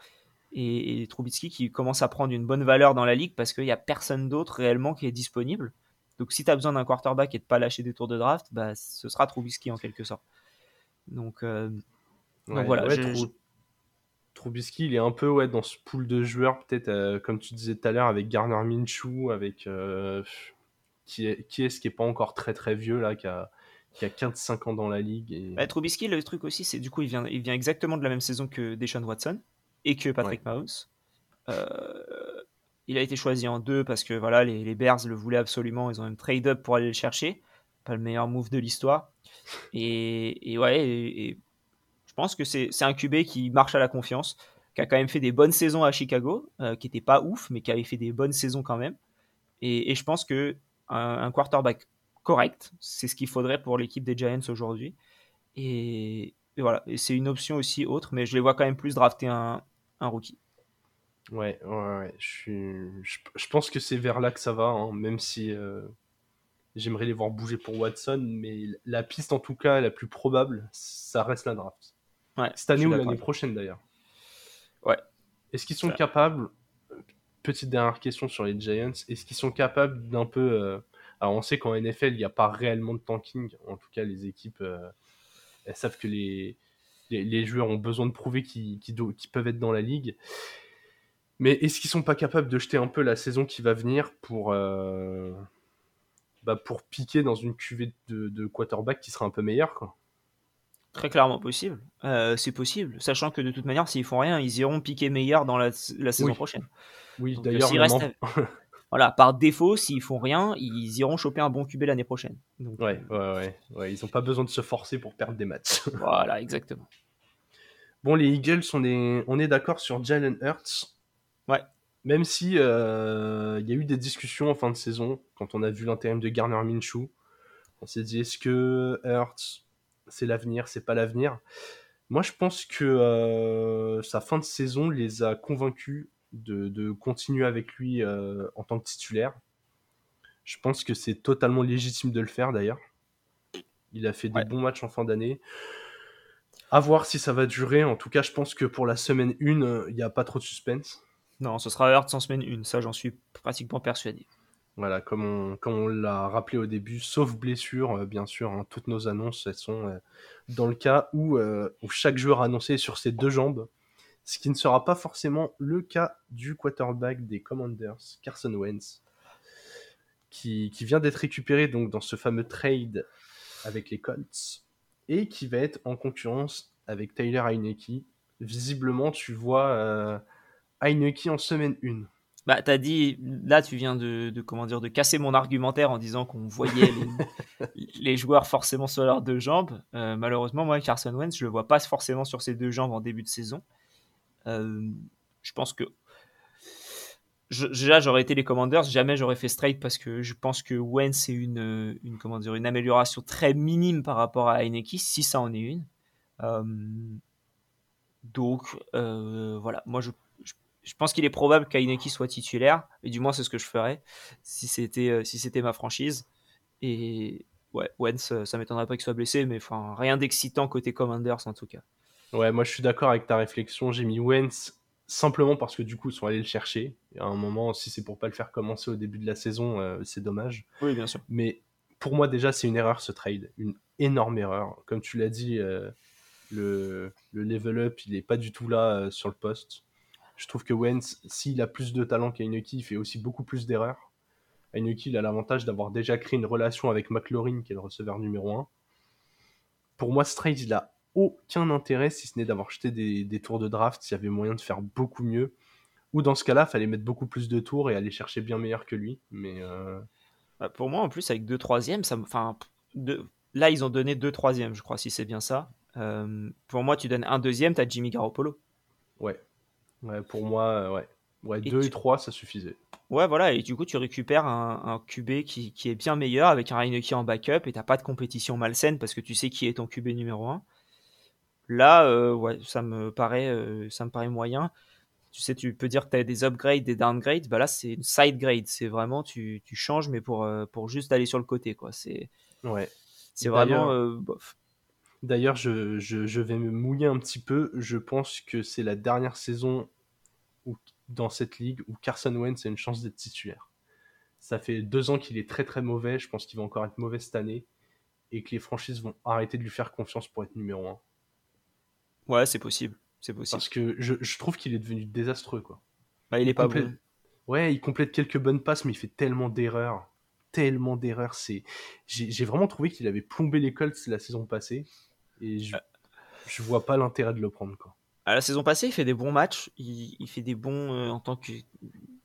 Et, Trubisky qui commence à prendre une bonne valeur dans la ligue parce qu'il n'y a personne d'autre réellement qui est disponible. Donc si tu as besoin d'un quarterback et de pas lâcher des tours de draft, bah, ce sera Trubisky en quelque sorte. Donc, euh, voilà. Trubisky, il est un peu ouais, dans ce pool de joueurs, peut-être euh, comme tu disais tout à l'heure, avec Garner Minshew, avec euh, qui est qui est-ce qui est pas encore très très vieux là, qui a qui a 15-5 ans dans la ligue. Et... Bah, Trubisky, le truc aussi, c'est du coup, il vient, il vient exactement de la même saison que Deshaun Watson et que Patrick Mahomes. Euh, il a été choisi en deux parce que voilà, les, Bears le voulaient absolument. Ils ont même trade up pour aller le chercher. Pas le meilleur move de l'histoire. Et, ouais, et, je pense que c'est un QB qui marche à la confiance, qui a quand même fait des bonnes saisons à Chicago, euh, qui n'était pas ouf, mais qui avait fait des bonnes saisons quand même. Et, je pense que un quarterback correct. C'est ce qu'il faudrait pour l'équipe des Giants aujourd'hui. Et, voilà, c'est une option aussi autre, mais je les vois quand même plus drafter un, rookie. Ouais, ouais, ouais. Je, je, pense que c'est vers là que ça va, hein, même si euh, j'aimerais les voir bouger pour Watson, mais la piste en tout cas la plus probable, ça reste la draft. Ouais, Cette année ou l'année prochaine d'ailleurs. Ouais. Est-ce qu'ils sont capables, petite dernière question sur les Giants, est-ce qu'ils sont capables d'un peu euh, alors on sait qu'en NFL, il n'y a pas réellement de tanking. En tout cas, les équipes, euh, elles savent que les, les, joueurs ont besoin de prouver qu'ils peuvent être dans la ligue. Mais est-ce qu'ils sont pas capables de jeter un peu la saison qui va venir pour, euh, bah, pour piquer dans une cuvée de, quarterback qui sera un peu meilleure quoi? Très clairement possible. Euh, c'est possible, sachant que de toute manière, s'ils font rien, ils iront piquer meilleur dans la, saison prochaine. Oui, d'ailleurs, voilà, par défaut, s'ils font rien, ils iront choper un bon QB l'année prochaine. ouais, euh, ouais, ouais, ils n'ont pas besoin de se forcer pour perdre des matchs. voilà, exactement. Bon, les Eagles, on est, on est d'accord sur Jalen Hurts. Ouais. Même si euh, il y a eu des discussions en fin de saison, quand on a vu l'intérim de Garner Minshew, on s'est dit est-ce que Hurts, c'est l'avenir, c'est pas l'avenir Moi, je pense que euh, sa fin de saison les a convaincus de, continuer avec lui euh, en tant que titulaire. Je pense que c'est totalement légitime de le faire d'ailleurs. Il a fait des bons matchs en fin d'année. À voir si ça va durer. En tout cas, je pense que pour la semaine 1, il n'y a pas trop de suspense. Non, ce sera Hurts en semaine 1. Ça, j'en suis pratiquement persuadé. Voilà, comme on, l'a rappelé au début, sauf blessure, euh, bien sûr, hein, toutes nos annonces, elles sont euh, dans le cas où, où, chaque joueur annoncé sur ses deux jambes ce qui ne sera pas forcément le cas du quarterback des Commanders, Carson Wentz, qui, vient d'être récupéré donc dans ce fameux trade avec les Colts et qui va être en concurrence avec Tyler Heineke. Visiblement, tu vois euh, Heineke en semaine 1. Bah, t'as dit, là, tu viens de, comment dire, de casser mon argumentaire en disant qu'on voyait les, joueurs forcément sur leurs deux jambes. Euh, malheureusement, moi, Carson Wentz, je le vois pas forcément sur ses deux jambes en début de saison. Euh, je pense que déjà j'aurais été les Commanders, jamais j'aurais fait straight parce que je pense que Wentz c'est une, une, comment dire, une amélioration très minime par rapport à Heineke, si ça en est une. Euh, donc euh, voilà, moi je, je, pense qu'il est probable qu'Heineke soit titulaire, et du moins c'est ce que je ferais si c'était si c'était ma franchise. Et ouais, Wentz, ça m'étonnerait pas qu'il soit blessé, mais enfin rien d'excitant côté Commanders en tout cas. Ouais, moi je suis d'accord avec ta réflexion. J'ai mis Wentz simplement parce que du coup ils sont allés le chercher. Et à un moment, si c'est pour pas le faire commencer au début de la saison, euh, c'est dommage. Oui, bien sûr. Mais pour moi déjà c'est une erreur ce trade, une énorme erreur. Comme tu l'as dit, euh, le, level up il est pas du tout là euh, sur le poste. Je trouve que Wentz, s'il a plus de talent qu'Aineki, il fait aussi beaucoup plus d'erreurs. Aineki, il a l'avantage d'avoir déjà créé une relation avec McLaurin, qui est le receveur numéro 1. Pour moi, trade, il a aucun intérêt si ce n'est d'avoir jeté des, tours de draft s'il y avait moyen de faire beaucoup mieux. Ou dans ce cas-là, fallait mettre beaucoup plus de tours et aller chercher bien meilleur que lui. Mais euh, bah, pour moi, en plus, avec deux troisièmes, ça, enfin, là ils ont donné deux troisièmes, je crois, si c'est bien ça. Euh, pour moi, tu donnes un deuxième, tu as Jimmy Garoppolo. Ouais. Ouais pour moi, euh, ouais. Ouais, et deux et trois, ça suffisait. Ouais, voilà, et du coup, tu récupères un, un QB qui, qui, est bien meilleur avec un Heineke en backup et t'as pas de compétition malsaine parce que tu sais qui est ton QB numéro 1. Là, ouais, ça me paraît, ça me paraît moyen. Tu sais, tu peux dire que tu as des upgrades, des downgrades. Bah là, c'est une side grade. C'est vraiment, tu, tu, changes, mais pour, pour juste aller sur le côté. quoi. C'est ouais. c'est vraiment bof. D'ailleurs, je, je, je, vais me mouiller un petit peu. Je pense que c'est la dernière saison où, dans cette ligue où Carson Wentz a une chance d'être titulaire. Ça fait deux ans qu'il est très très mauvais. Je pense qu'il va encore être mauvais cette année. Et que les franchises vont arrêter de lui faire confiance pour être numéro un. Ouais, c'est possible. C'est possible. Parce que je, je trouve qu'il est devenu désastreux. quoi. Bah, il est pas bon. Ouais, il complète quelques bonnes passes, mais il fait tellement d'erreurs. Tellement d'erreurs. C'est... J'ai vraiment trouvé qu'il avait plombé les Colts la saison passée. Et je, je vois pas l'intérêt de le prendre. Quoi. À la saison passée, il fait des bons matchs. Il, il fait des bons euh, en tant que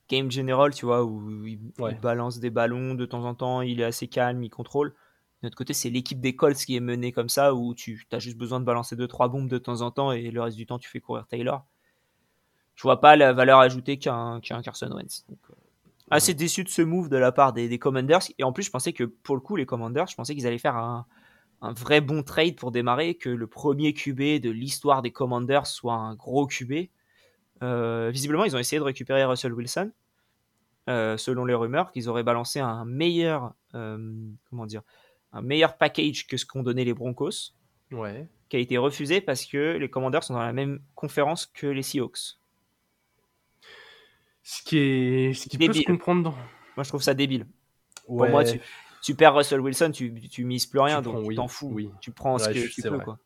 game general, tu vois, où il, balance des ballons de temps en temps. Il est assez calme, il contrôle. De notre côté, c'est l'équipe des Colts qui est menée comme ça, où tu as juste besoin de balancer 2-3 bombes de temps en temps et le reste du temps, tu fais courir Taylor. Je vois pas la valeur ajoutée qu'un Carson Wentz. Donc, euh, assez déçu de ce move de la part des, des, Commanders. Et en plus, je pensais que pour le coup, les Commanders, je pensais qu'ils allaient faire un, un vrai bon trade pour démarrer, que le premier QB de l'histoire des Commanders soit un gros QB. Euh, visiblement, ils ont essayé de récupérer Russell Wilson, euh, selon les rumeurs, qu'ils auraient balancé un meilleur, euh, comment dire, un meilleur package que ce qu'ont donné les Broncos, ouais. qui a été refusé parce que les Commanders sont dans la même conférence que les Seahawks. Ce qui est, ce qui peut se comprendre. Moi, je trouve ça débile. Pour moi, tu, tu perds Russell Wilson, tu, tu mises plus rien, donc tu t'en fous. Oui. Tu prends ce que tu peux, quoi.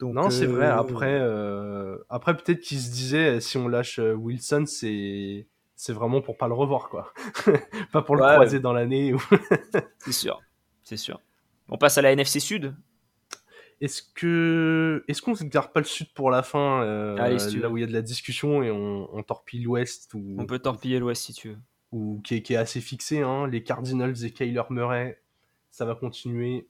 non, c'est vrai. Euh, après, euh, après peut-être qu'il se disait, si on lâche euh, Wilson, c'est c'est vraiment pour pas le revoir, quoi. pas pour le croiser dans l'année. c'est sûr, c'est sûr. On passe à la NFC Sud. Est-ce que est-ce qu'on ne garde pas le Sud pour la fin, là où il y a de la discussion et on, on torpille l'Ouest ou... On peut torpiller l'Ouest si tu veux ou qui est, assez fixé. Hein. Les Cardinals et Kyler Murray, ça va continuer.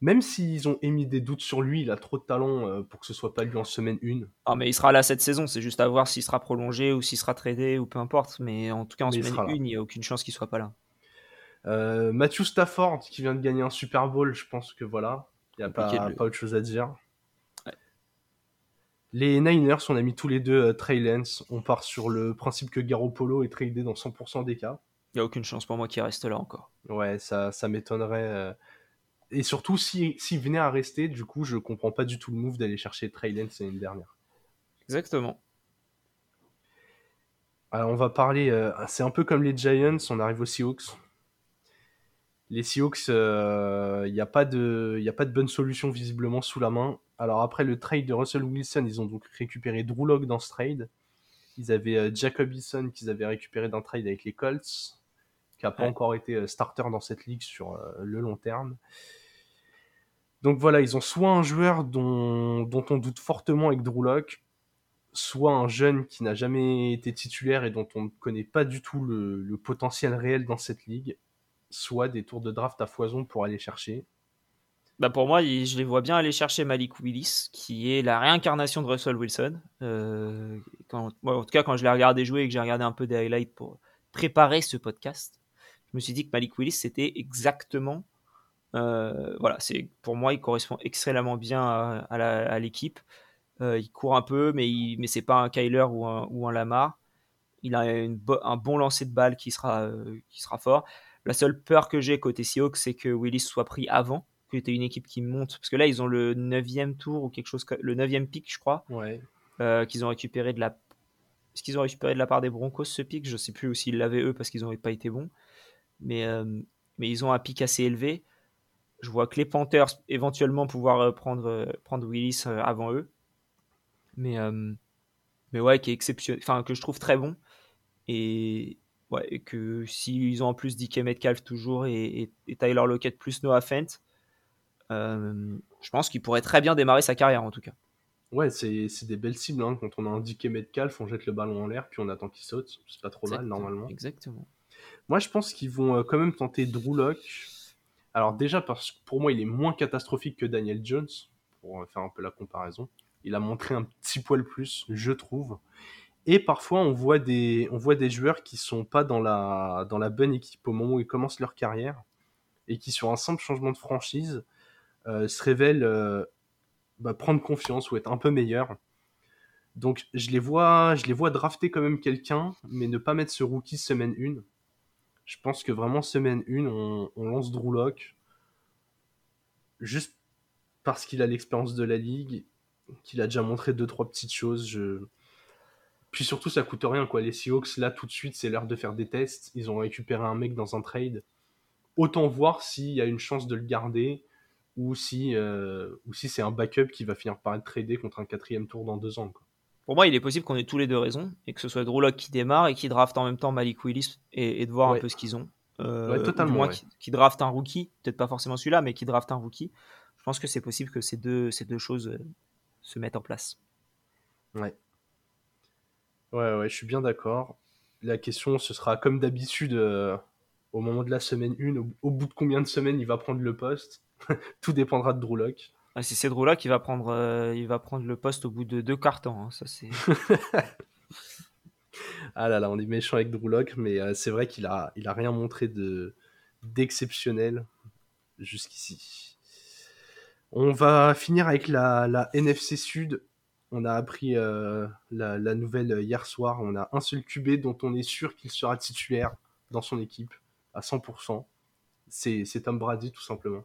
Même s'ils ont émis des doutes sur lui, il a trop de talent euh, pour que ce soit pas lui en semaine 1. Ah, mais il sera là cette saison, c'est juste à voir s'il sera prolongé ou s'il sera tradé ou peu importe. Mais en tout cas, en semaine 1, il n'y a aucune chance qu'il soit pas là. Euh, Matthew Stafford qui vient de gagner un Super Bowl, je pense que voilà, il n'y a pas, pas, autre chose à dire. Les Niners, on a mis tous les deux euh, Trey Lance. On part sur le principe que Garoppolo est tradé dans 100% des cas. Il n'y a aucune chance pour moi qu'il reste là encore. Ouais, ça, ça m'étonnerait. Euh. Et surtout, s'il venait à rester, du coup, je comprends pas du tout le move d'aller chercher Trey Lance l'année dernière. Exactement. Alors, on va parler. Euh, c'est un peu comme les Giants, on arrive aux Seahawks. Les Seahawks, il n'y a, pas de, a pas de bonne solution visiblement sous la main. Alors après le trade de Russell Wilson, ils ont donc récupéré Drew dans ce trade. Ils avaient euh, Jacob Eason qu'ils avaient récupéré d'un trade avec les Colts, qui n'a pas encore été euh, starter dans cette ligue sur euh, le long terme. Donc voilà, ils ont soit un joueur dont, dont on doute fortement avec Drew soit un jeune qui n'a jamais été titulaire et dont on ne connaît pas du tout le, le potentiel réel dans cette ligue, soit des tours de draft à foison pour aller chercher. Bah pour moi, je les vois bien aller chercher Malik Willis, qui est la réincarnation de Russell Wilson. Euh, quand, en tout cas, quand je l'ai regardé jouer et que j'ai regardé un peu des highlights pour préparer ce podcast, je me suis dit que Malik Willis, c'était exactement. Euh, voilà, c'est pour moi, il correspond extrêmement bien à, l'équipe. Euh, il court un peu, mais, il, mais c'est pas un Kyler ou un, ou un Lamar. Il a un bon lancer de balle qui sera, qui sera fort. La seule peur que j'ai côté Seahawks, c'est que Willis soit pris avant que tu une équipe qui monte. Parce que là, ils ont le 9 tour ou quelque chose, le 9 pick, je crois. Ouais. Euh, qu'ils ont récupéré de la. Est-ce qu'ils ont récupéré de la part des Broncos ce pick Je sais plus s'ils l'avaient eux parce qu'ils n'auraient pas été bons. Mais, euh, mais ils ont un pick assez élevé. Je vois que les Panthers éventuellement pouvoir euh, prendre, prendre Willis avant eux. Mais, mais ouais, qui est exceptionnel. Enfin, que je trouve très bon. Et, ouais, et que s'ils ont en plus DK Metcalf toujours et, et, Tyler Lockett plus Noah Fent, je pense qu'il pourrait très bien démarrer sa carrière en tout cas. Ouais, c'est des belles cibles. Hein. Quand on a indiqué Metcalf, on jette le ballon en l'air, puis on attend qu'il saute. C'est pas trop mal normalement. Exactement. Moi, je pense qu'ils vont euh, quand même tenter Drew Lock. Alors, déjà, parce que pour moi, il est moins catastrophique que Daniel Jones, pour euh, faire un peu la comparaison. Il a montré un petit poil plus, je trouve. Et parfois, on voit des, on voit des joueurs qui sont pas dans la, dans la bonne équipe au moment où ils commencent leur carrière et qui, sur un simple changement de franchise, euh, se révèle euh, bah, prendre confiance ou être un peu meilleur. Donc je les vois, je les vois drafter quand même quelqu'un, mais ne pas mettre ce rookie semaine 1. Je pense que vraiment semaine 1, on, lance Drew. Juste parce qu'il a l'expérience de la ligue, qu'il a déjà montré deux trois petites choses. Puis surtout, ça coûte rien quoi. Les Seahawks là tout de suite, c'est l'heure de faire des tests. Ils ont récupéré un mec dans un trade. Autant voir s'il y a une chance de le garder ou si, euh, ou si c'est un backup qui va finir par être tradé contre un quatrième tour dans deux ans. Quoi. Pour moi, il est possible qu'on ait tous les deux raison et que ce soit Drew qui démarre et qui draft en même temps Malik Willis et, de voir un peu ce qu'ils ont. Euh, totalement. qui, draft un rookie, peut-être pas forcément celui-là, mais qui draft un rookie. Je pense que c'est possible que ces deux, ces deux choses euh, se mettent en place. Ouais. Ouais, ouais, je suis bien d'accord. La question, ce sera comme d'habitude euh, au moment de la semaine 1, au, bout de combien de semaines il va prendre le poste? Tout dépendra de Drew Lock. Ah, si c'est Drew qui va prendre, euh, il va prendre le poste au bout de deux cartons. Hein, ça c'est. ah là là, on est méchant avec Drew mais euh, c'est vrai qu'il a, il a rien montré de d'exceptionnel jusqu'ici. On va finir avec la, la NFC Sud. On a appris euh, la, la, nouvelle hier soir. On a un seul QB dont on est sûr qu'il sera titulaire dans son équipe à 100%. C'est Tom Brady tout simplement.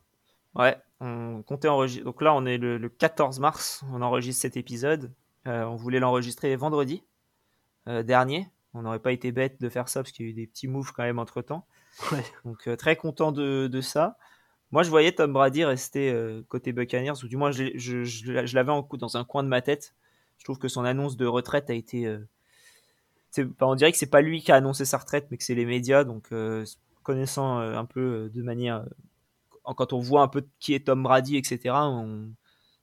Ouais, on comptait enregistrer. Donc là, on est le, 14 mars, on enregistre cet épisode. Euh, on voulait l'enregistrer vendredi euh, dernier. On n'aurait pas été bête de faire ça parce qu'il y a eu des petits moves quand même entre temps. Donc euh, très content de, ça. Moi, je voyais Tom Brady rester côté Buccaneers, ou du moins, je, je, l'avais dans un coin de ma tête. Je trouve que son annonce de retraite a été. on dirait que c'est pas lui qui a annoncé sa retraite, mais que c'est les médias. Donc, connaissant un peu de manière quand on voit un peu qui est Tom Brady, etc., on,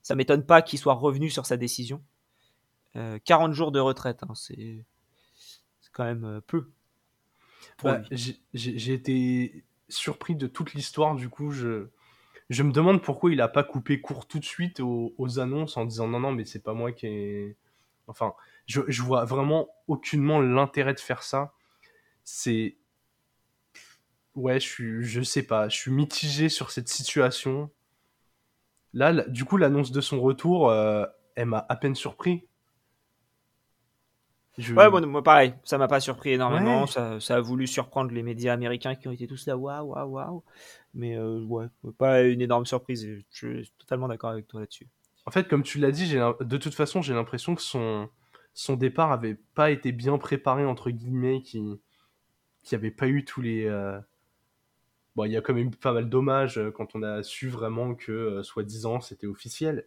ça m'étonne pas qu'il soit revenu sur sa décision. 40 euh, jours de retraite, hein, c'est quand même euh, peu. Bah, j'ai été surpris de toute l'histoire, du coup, je, je me demande pourquoi il n'a pas coupé court tout de suite aux, annonces en disant non, non, mais c'est pas moi qui ai. Enfin, je, je vois vraiment aucunement l'intérêt de faire ça. C'est ouais, je suis, je sais pas, je suis mitigé sur cette situation. Là, du coup, l'annonce de son retour, euh, elle m'a à peine surpris. Ouais, moi, pareil, ça m'a pas surpris énormément. Ça, a voulu surprendre les médias américains qui ont été tous là, waouh, waouh, waouh. Mais euh, ouais, pas une énorme surprise. Je suis totalement d'accord avec toi là-dessus. En fait, comme tu l'as dit, de toute façon, j'ai l'impression que son, son départ avait pas été bien préparé, entre guillemets, qui n'y avait pas eu tous les, euh, Bon, il y a quand même pas mal d'hommages euh, quand on a su vraiment que, euh, soi-disant, c'était officiel.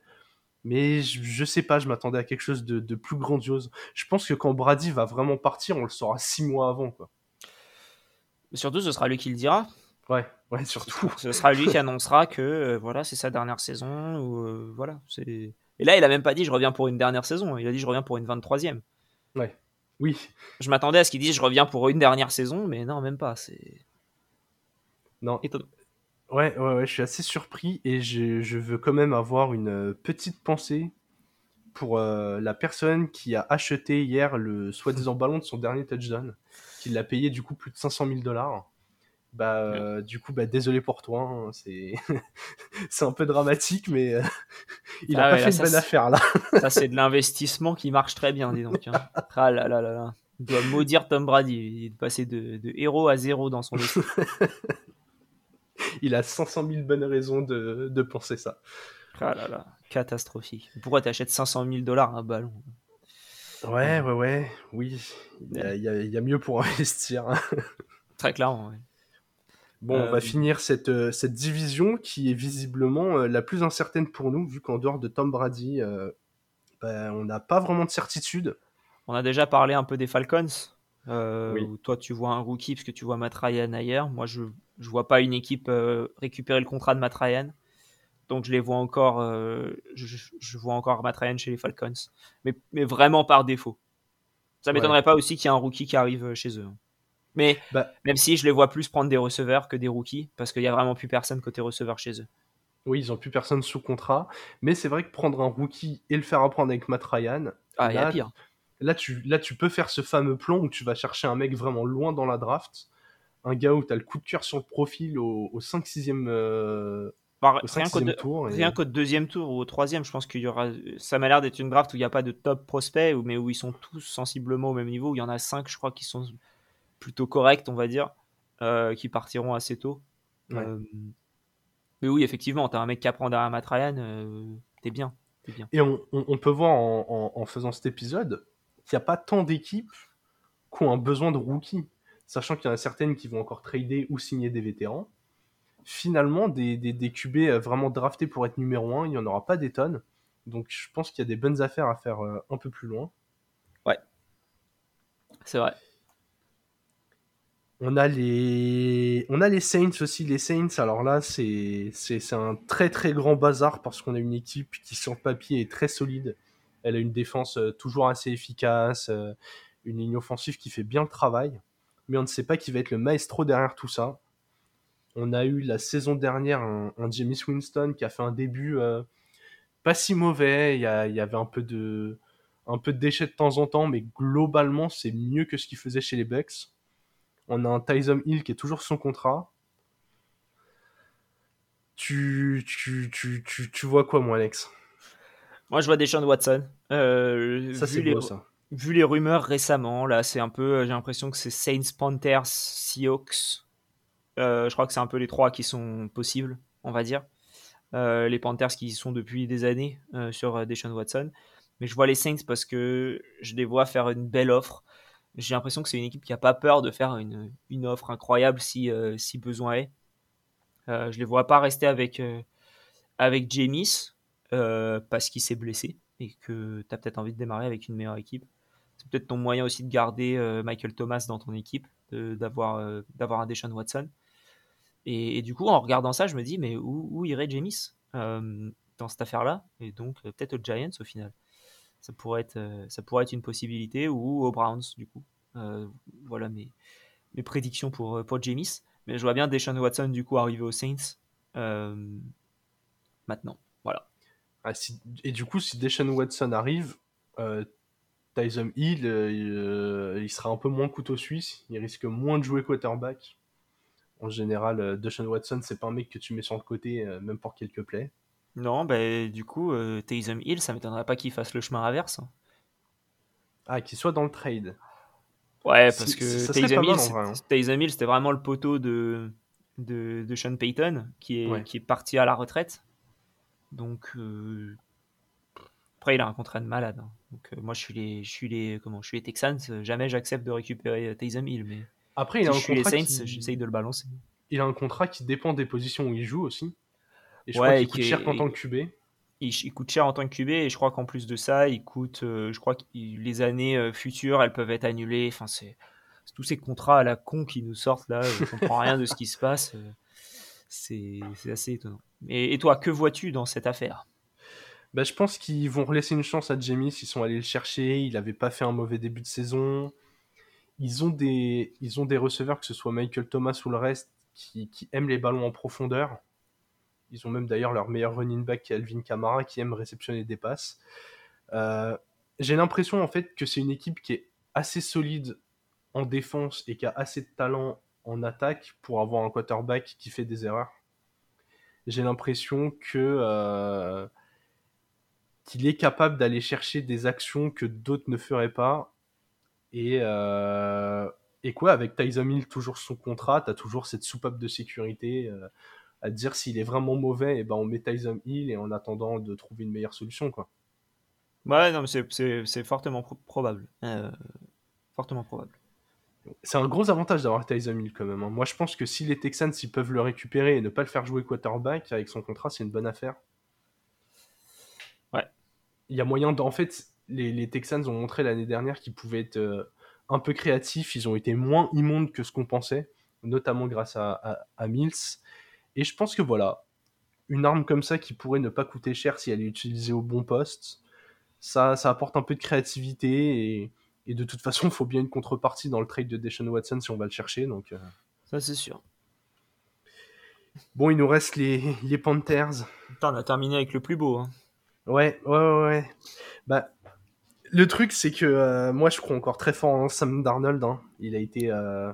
Mais je, sais pas, je m'attendais à quelque chose de, plus grandiose. Je pense que quand Brady va vraiment partir, on le saura six mois avant, quoi. surtout, ce sera lui qui le dira. Ouais, ouais, surtout. Ce sera lui qui annoncera que euh, voilà, c'est sa dernière saison. Ou, voilà, c'est... Et là, il a même pas dit je reviens pour une dernière saison. Il a dit je reviens pour une 23e. Ouais. Oui. Je m'attendais à ce qu'il dise je reviens pour une dernière saison, mais non, même pas. C'est. Non. Ouais, ouais, ouais, je suis assez surpris et je, veux quand même avoir une euh, petite pensée pour euh, la personne qui a acheté hier le soi-disant ballon de son dernier touchdown, qui l'a payé du coup plus de 500 000 dollars. Bah, euh, du coup, bah, désolé pour toi, hein, c'est c'est un peu dramatique, mais il a pas fait une bonne affaire là. ça, c'est de l'investissement qui marche très bien, dis donc. Hein. Ah là là là là. Il doit maudire Tom Brady, de passer de, de héros à zéro dans son esprit il a 500 000 bonnes raisons de, de penser ça. Ah là là, catastrophique. Pourquoi t'achètes 500 000 dollars un ballon? Ouais, ouais, ouais, oui. Il y a, il y a, mieux pour investir. Hein. Très clairement, ouais. Bon, on va euh, finir cette, euh, cette division qui est visiblement euh, la plus incertaine pour nous, vu qu'en dehors de Tom Brady, ben, on n'a pas vraiment de certitude. On a déjà parlé un peu des Falcons. Toi, tu vois un rookie parce que tu vois Matt Ryan ailleurs. Moi, je je vois pas une équipe euh, récupérer le contrat de Matt Ryan. Donc je les vois encore, euh, je, vois encore Matt Ryan chez les Falcons, mais, mais vraiment par défaut. Ça m'étonnerait pas aussi qu'il y ait un rookie qui arrive euh, chez eux. Mais bah. même si je les vois plus prendre des receveurs que des rookies, parce qu'il y a vraiment plus personne côté receveur chez eux. Oui, ils ont plus personne sous contrat, mais c'est vrai que prendre un rookie et le faire apprendre avec Matt Ryan, ah, là, y a pire. Là tu, là, tu peux faire ce fameux plan où tu vas chercher un mec vraiment loin dans la draft un gars où tu as le coup de cœur sur le profil au, 5-6e euh, Bah, rien qu'au deuxième tour ou au troisième, je pense qu'il y aura. Ça m'a l'air d'être une draft où il n'y a pas de top prospect, mais où ils sont tous sensiblement au même niveau. Où il y en a cinq, je crois, qui sont plutôt corrects, on va dire, euh, qui partiront assez tôt. Euh, mais oui, effectivement, tu as un mec qui apprend derrière Matt Ryan, euh, t'es bien, bien. Et on, peut voir en, faisant cet épisode qu'il n'y a pas tant d'équipes qui ont un besoin de rookies, sachant qu'il y en a certaines qui vont encore trader ou signer des vétérans finalement, des, des, QB vraiment draftés pour être numéro 1, il n'y en aura pas des tonnes. Donc je pense qu'il y a des bonnes affaires à faire euh, un peu plus loin. Ouais. C'est vrai. On a les, on a les Saints aussi. Les Saints, alors là, c'est, c'est, un très très grand bazar parce qu'on a une équipe qui, sur papier, est très solide. Elle a une défense euh, toujours assez efficace, une ligne offensive qui fait bien le travail. Mais on ne sait pas qui va être le maestro derrière tout ça. On a eu la saison dernière un, James Winston qui a fait un début euh, pas si mauvais. Il y, avait un peu de un de déchets de temps en temps, mais globalement c'est mieux que ce qu'il faisait chez les Bucks. On a un Tyson Hill qui est toujours son contrat. Tu, vois quoi, moi, Alex? Moi, je vois Deshaun Watson. Euh, ça, c'est beau, ça. Vu les rumeurs récemment, là, c'est un peu. J'ai l'impression que c'est Saints, Panthers, Seahawks. Euh, je crois que c'est un peu les trois qui sont possibles, on va dire. Euh, les Panthers qui y sont depuis des années euh, sur Deshaun Watson. Mais je vois les Saints parce que je les vois faire une belle offre. J'ai l'impression que c'est une équipe qui n'a pas peur de faire une, une offre incroyable si, si besoin est. je les vois pas rester avec, avec James parce qu'il s'est blessé et que tu as peut-être envie de démarrer avec une meilleure équipe. C'est peut-être ton moyen aussi de garder Michael Thomas dans ton équipe, d'avoir d'avoir un Deshaun Watson. Et, du coup, en regardant ça, je me dis, mais où, irait James euh, dans cette affaire-là? Et donc, euh, peut-être aux Giants au final. Ça pourrait, être, euh, ça pourrait être une possibilité, ou aux Browns, du coup. voilà mes, mes prédictions pour, pour James. Mais je vois bien Deshaun Watson, du coup, arriver aux Saints maintenant. Ah, et du coup, si Deshaun Watson arrive, Tyson Hill, il sera un peu moins couteau suisse. Il risque moins de jouer quarterback en général, euh, Deshaun Watson, c'est pas un mec que tu mets sur le côté, euh, même pour quelques plays. Non, bah, du coup, euh, Taysom Hill, ça m'étonnerait pas qu'il fasse le chemin inverse. Ah, qu'il soit dans le trade. Ouais, parce que Taysom Hill, Hill, c'était vraiment le poteau de, de, de Sean Payton, qui est, qui est parti à la retraite. Donc, après, il a un contrat de malade. Hein. Donc, moi, je suis les, je suis les, comment, je suis les Texans. Jamais j'accepte de récupérer Taysom Hill, mais. Après, il a un contrat qui... j'essaye de le balancer. Il a un contrat qui dépend des positions où il joue aussi. Et je crois qu'il coûte cher en tant que QB. Il, coûte cher en tant que QB et je crois qu'en plus de ça, il coûte. Euh, je crois que les années euh, futures, elles peuvent être annulées. Enfin, c'est tous ces contrats à la con qui nous sortent là. Je comprends rien de ce qui se passe. C'est assez étonnant. Et, toi, que vois-tu dans cette affaire? Bah, je pense qu'ils vont laisser une chance à Jamie. Ils sont allés le chercher. Il n'avait pas fait un mauvais début de saison ils ont des, ils ont des receveurs, que ce soit Michael Thomas ou le reste, qui, aiment les ballons en profondeur. Ils ont même d'ailleurs leur meilleur running back qui Alvin Kamara, qui aime réceptionner des passes. Euh, j'ai l'impression en fait que c'est une équipe qui est assez solide en défense et qui a assez de talent en attaque pour avoir un quarterback qui fait des erreurs. J'ai l'impression que euh, qu'il est capable d'aller chercher des actions que d'autres ne feraient pas et, euh, et quoi, avec Tyson Hill toujours son contrat, tu as toujours cette soupape de sécurité euh, à te dire s'il est vraiment mauvais, et eh ben on met Tyson Hill et en attendant de trouver une meilleure solution. quoi. Ouais, non, mais c'est fortement probable. Fortement probable. C'est un gros avantage d'avoir Tyson Hill quand même. Hein. Moi, je pense que si les Texans ils peuvent le récupérer et ne pas le faire jouer quarterback avec son contrat, c'est une bonne affaire. Ouais. Il y a moyen d'en fait, les, Texans ont montré l'année dernière qu'ils pouvaient être euh, un peu créatifs. Ils ont été moins immondes que ce qu'on pensait, notamment grâce à, Mills. Et je pense que voilà, une arme comme ça qui pourrait ne pas coûter cher si elle est utilisée au bon poste, ça, ça apporte un peu de créativité et, de toute façon, il faut bien une contrepartie dans le trade de Deshaun Watson si on va le chercher. Donc, euh. Ça, c'est sûr. Bon, il nous reste les, les Panthers. on a terminé avec le plus beau. Hein. Ouais, ouais, ouais, ouais. Bah, le truc, c'est que euh, moi, je crois encore très fort en Sam Darnold. Hein. Il, a été, euh,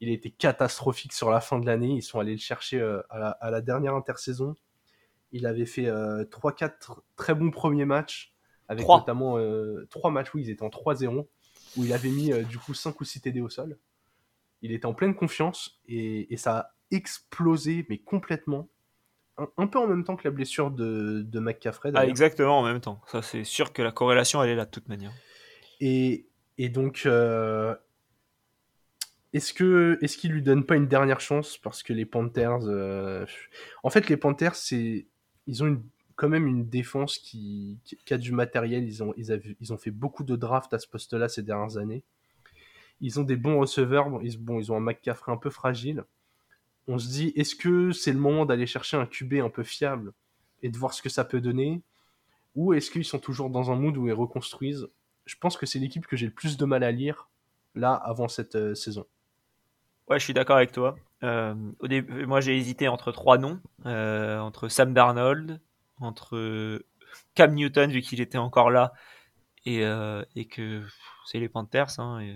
il a été catastrophique sur la fin de l'année. Ils sont allés le chercher à, la, dernière intersaison. Il avait fait 3-4 très bons premiers matchs, avec notamment 3 matchs où ils étaient en 3-0, où il avait mis du coup 5 ou 6 TD au sol. Il était en pleine confiance et, et ça a explosé, mais complètement. Un, un peu en même temps que la blessure de, de McCaffrey. Ah, exactement, en même temps. Ça, c'est sûr que la corrélation, elle est là de toute manière. Et, et donc, euh, est-ce que est-ce qu'il lui donne pas une dernière chance parce que les Panthers, euh, en fait, les Panthers, c'est ils ont une, quand même une défense qui, a du matériel. Ils ont ils, ont fait beaucoup de drafts à ce poste-là ces dernières années. Ils ont des bons receveurs. Ils ont un McCaffrey un peu fragile. On se dit, est-ce que c'est le moment d'aller chercher un QB un peu fiable et de voir ce que ça peut donner? Ou est-ce qu'ils sont toujours dans un mood où ils reconstruisent? Je pense que c'est l'équipe que j'ai le plus de mal à lire là avant cette euh, saison. Ouais, je suis d'accord avec toi. Euh, au début, moi, j'ai hésité entre trois noms, euh, entre Sam Darnold, entre Cam Newton vu qu'il était encore là et, euh, et que c'est les Panthers. Hein, et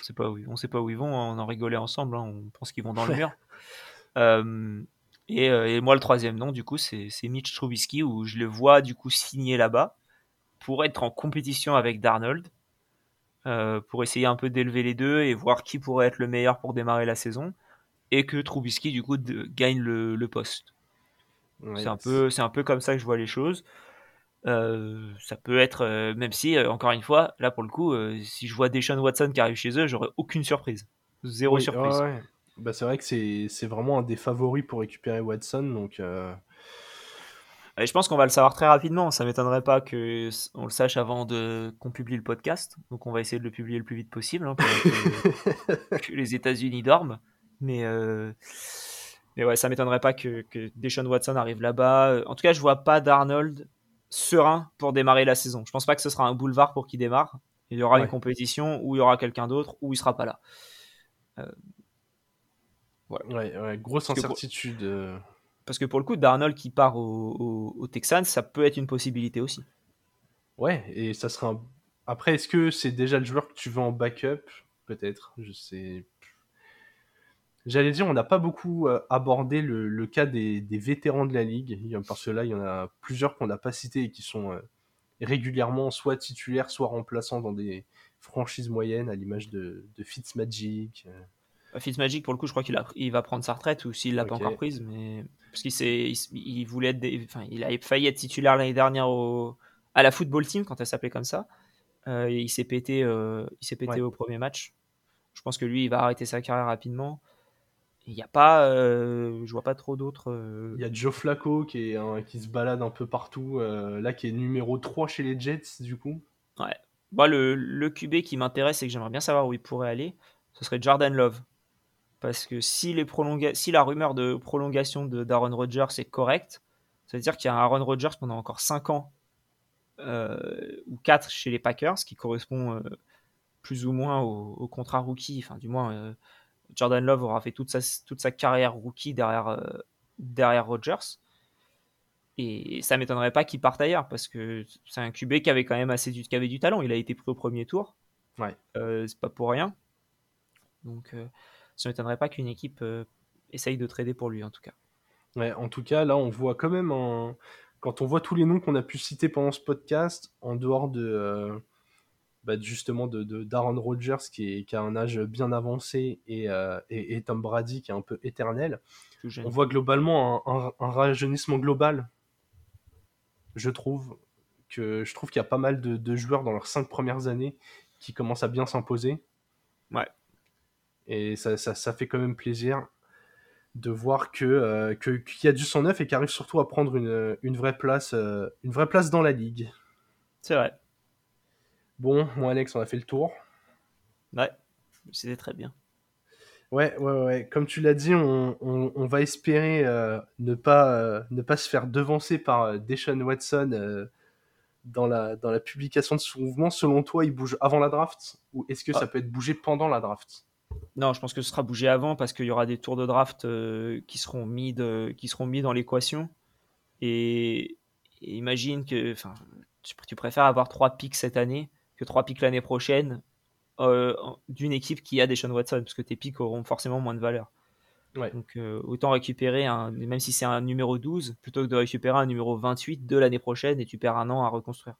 on sait pas où, on sait pas où ils vont. hein, on en rigolait ensemble. hein, on pense qu'ils vont dans le mur. Euh, et, euh, et moi, le troisième nom, du coup, c'est c'est Mitch Trubisky où je le vois du coup signer là-bas pour être en compétition avec Darnold. euh, pour essayer un peu d'élever les deux et voir qui pourrait être le meilleur pour démarrer la saison et que Trubisky du coup de- gagne le, le poste. Ouais, c'est un peu c'est un peu comme ça que je vois les choses. Euh, ça peut être euh, même si euh, encore une fois là pour le coup si je vois Deshaun Watson qui arrive chez eux j'aurais aucune surprise zéro Oui, surprise ouais. Bah, c'est vrai que c'est vraiment un des favoris pour récupérer Watson. Donc, Et je pense qu'on va le savoir très rapidement ça m'étonnerait pas que on le sache avant de qu'on publie le podcast donc on va essayer de le publier le plus vite possible hein, pendant que, que les États-Unis dorment mais mais ouais ça m'étonnerait pas que, que Deshaun Watson arrive là-bas en tout cas je vois pas d'Arnold serein pour démarrer la saison je pense pas que ce sera un boulevard pour qu'il démarre il y aura Ouais. une compétition où il y aura quelqu'un d'autre ou il sera pas là ouais, ouais, grosse Parce que pour- incertitude. euh, parce que pour le coup Darnold qui part au, au, au Texans ça peut être une possibilité aussi Ouais, et ça sera un... Après, est-ce que c'est déjà le joueur que tu veux en backup? Peut-être, je sais. J'allais dire, on n'a pas beaucoup euh, abordé le, le cas des, des vétérans de la ligue, parce que là, il y en a plusieurs qu'on n'a pas cités et qui sont euh, régulièrement soit titulaires, soit remplaçants dans des franchises moyennes, à l'image de, de Fitzmagic. euh. Bah, Fitzmagic pour le coup je crois qu'il il va prendre sa retraite ou s'il l'a pas encore prise mais parce qu'il il, voulait être des- enfin il a failli être titulaire l'année dernière au, à la football team quand elle s'appelait comme ça Euh, et il s'est pété euh, il s'est pété Ouais. au premier match je pense que lui il va arrêter sa carrière rapidement il n'y a pas euh, je vois pas trop d'autres euh, Il y a Joe Flacco qui, est qui se balade un peu partout, euh, là qui est numéro 3 chez les Jets, du coup. Moi, le, le QB qui m'intéresse et que j'aimerais bien savoir où il pourrait aller, ce serait Jordan Love. Parce que si, les prolonga- si la rumeur de prolongation de d'Aaron Rodgers est correcte, ça veut dire qu'il y a un Aaron Rodgers pendant encore 5 ans ou 4 chez les Packers, ce qui correspond plus ou moins au, au contrat rookie. Enfin, du moins, Jordan Love aura fait toute sa, toute sa carrière rookie derrière, euh, derrière Rodgers. Et ça m'étonnerait pas qu'il parte ailleurs parce que c'est un QB qui avait quand même assez du, qui avait du talent. Il a été pris au premier tour. Ouais. Euh, c'est pas pour rien. Donc euh, ça m'étonnerait pas qu'une équipe euh, essaye de trader pour lui en tout cas. Ouais, en tout cas, là, on voit quand même un... Quand on voit tous les noms qu'on a pu citer pendant ce podcast, en dehors de, euh, bah, justement de, de- d'Aaron Rodgers qui, est- qui a un âge bien avancé et, euh, et, et Tom Brady qui est un peu éternel, on voit globalement un, un- un rajeunissement global. Je trouve que je trouve qu'il y a pas mal de, de joueurs dans leurs cinq premières années qui commencent à bien s'imposer. Ouais. Et ça, ça, ça fait quand même plaisir de voir que euh, qu'il y a du sang neuf et qui arrive surtout à prendre une, une vraie place euh, une vraie place dans la ligue. C'est vrai. Bon, moi Alex, on a fait le tour. Ouais. C'était très bien. Ouais, ouais, ouais. Comme tu l'as dit, on, on- on va espérer euh, ne, pas, euh, ne pas se faire devancer par euh, Deshaun Watson dans, la, dans la publication de ce mouvement. Selon toi, il bouge avant la draft Ou est-ce que Ah. ça peut être bougé pendant la draft? Non, je pense que ce sera bougé avant parce qu'il y aura des tours de draft qui, seront mis de- qui seront mis dans l'équation. Et, et imagine que tu, tu préfères avoir trois picks cette année que trois picks l'année prochaine euh, d'une équipe qui a des Sean Watson parce que tes picks auront forcément moins de valeur. Donc autant récupérer un, même si c'est un numéro 12, plutôt que de récupérer un numéro 28 de l'année prochaine et tu perds un an à reconstruire.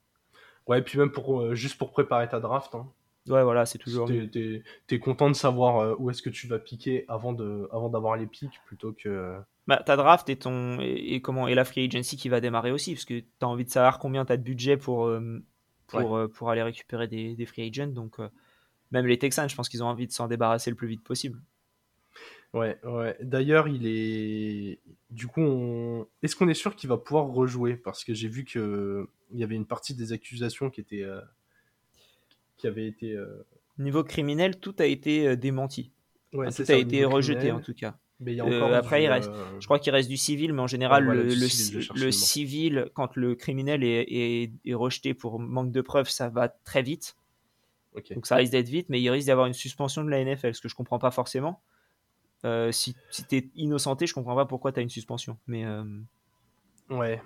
Ouais, et puis même pour, juste pour préparer ta draft. Hein. Ouais, voilà, c'est toujours. T'es es, content de savoir où est-ce que tu vas piquer avant d'avoir avant les pics plutôt que. Bah, ta draft et, ton, et, comment, et la free agency qui va démarrer aussi, parce que tu as envie de savoir combien tu as de budget pour, pour, pour aller récupérer des, des free agents. Donc, même les Texans, je pense qu'ils ont envie de s'en débarrasser le plus vite possible. Ouais, ouais. D'ailleurs, il est. Du coup, est-ce qu'on est sûr qu'il va pouvoir rejouer? Parce que j'ai vu qu'il y avait une partie des accusations qui était. Euh, qui avait été. Euh, Niveau criminel, tout a été euh, démenti. Ouais, tout a été rejeté en tout cas. Mais il y a encore après, il reste, je crois qu'il reste du civil, mais en général, le, le, civil, quand le criminel est, est, est, rejeté pour manque de preuves, ça va très vite. Donc ça risque d'être vite, mais il risque d'avoir une suspension de la NFL, ce que je comprends pas forcément. Euh, si si tu es innocenté, je comprends pas pourquoi tu as une suspension. Mais euh, Ouais,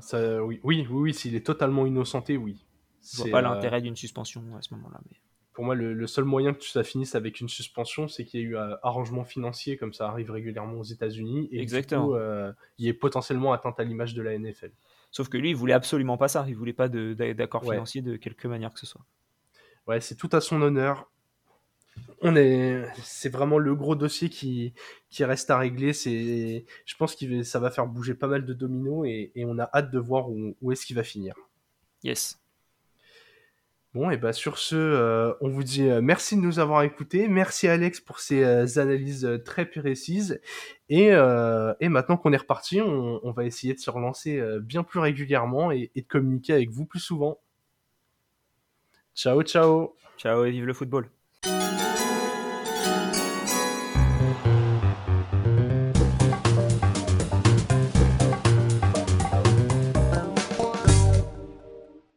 ça, oui, oui, oui, s'il est totalement innocenté, oui. Je vois pas euh, l'intérêt d'une suspension à ce moment-là. Mais... Pour moi, le, seul moyen que ça finisse avec une suspension, c'est qu'il y ait eu un arrangement financier, comme ça arrive régulièrement aux États-Unis, et Exactement. il y ait potentiellement atteinte à l'image de la NFL. Sauf que lui, il voulait absolument pas ça. Il voulait pas d'accord financier de quelque manière que ce soit. Ouais, c'est tout à son honneur on est, c'est vraiment le gros dossier qui, qui reste à régler. C'est, je pense que ça va faire bouger pas mal de dominos et, on a hâte de voir où, est-ce qu'il va finir. Yes. Bon, et bah sur ce, euh, on vous dit euh, merci de nous avoir écoutés. Merci Alex pour ces euh, analyses très précises. Et, maintenant qu'on est reparti, on, va essayer de se relancer bien plus régulièrement et, et de communiquer avec vous plus souvent. Ciao, ciao. Ciao et vive le football.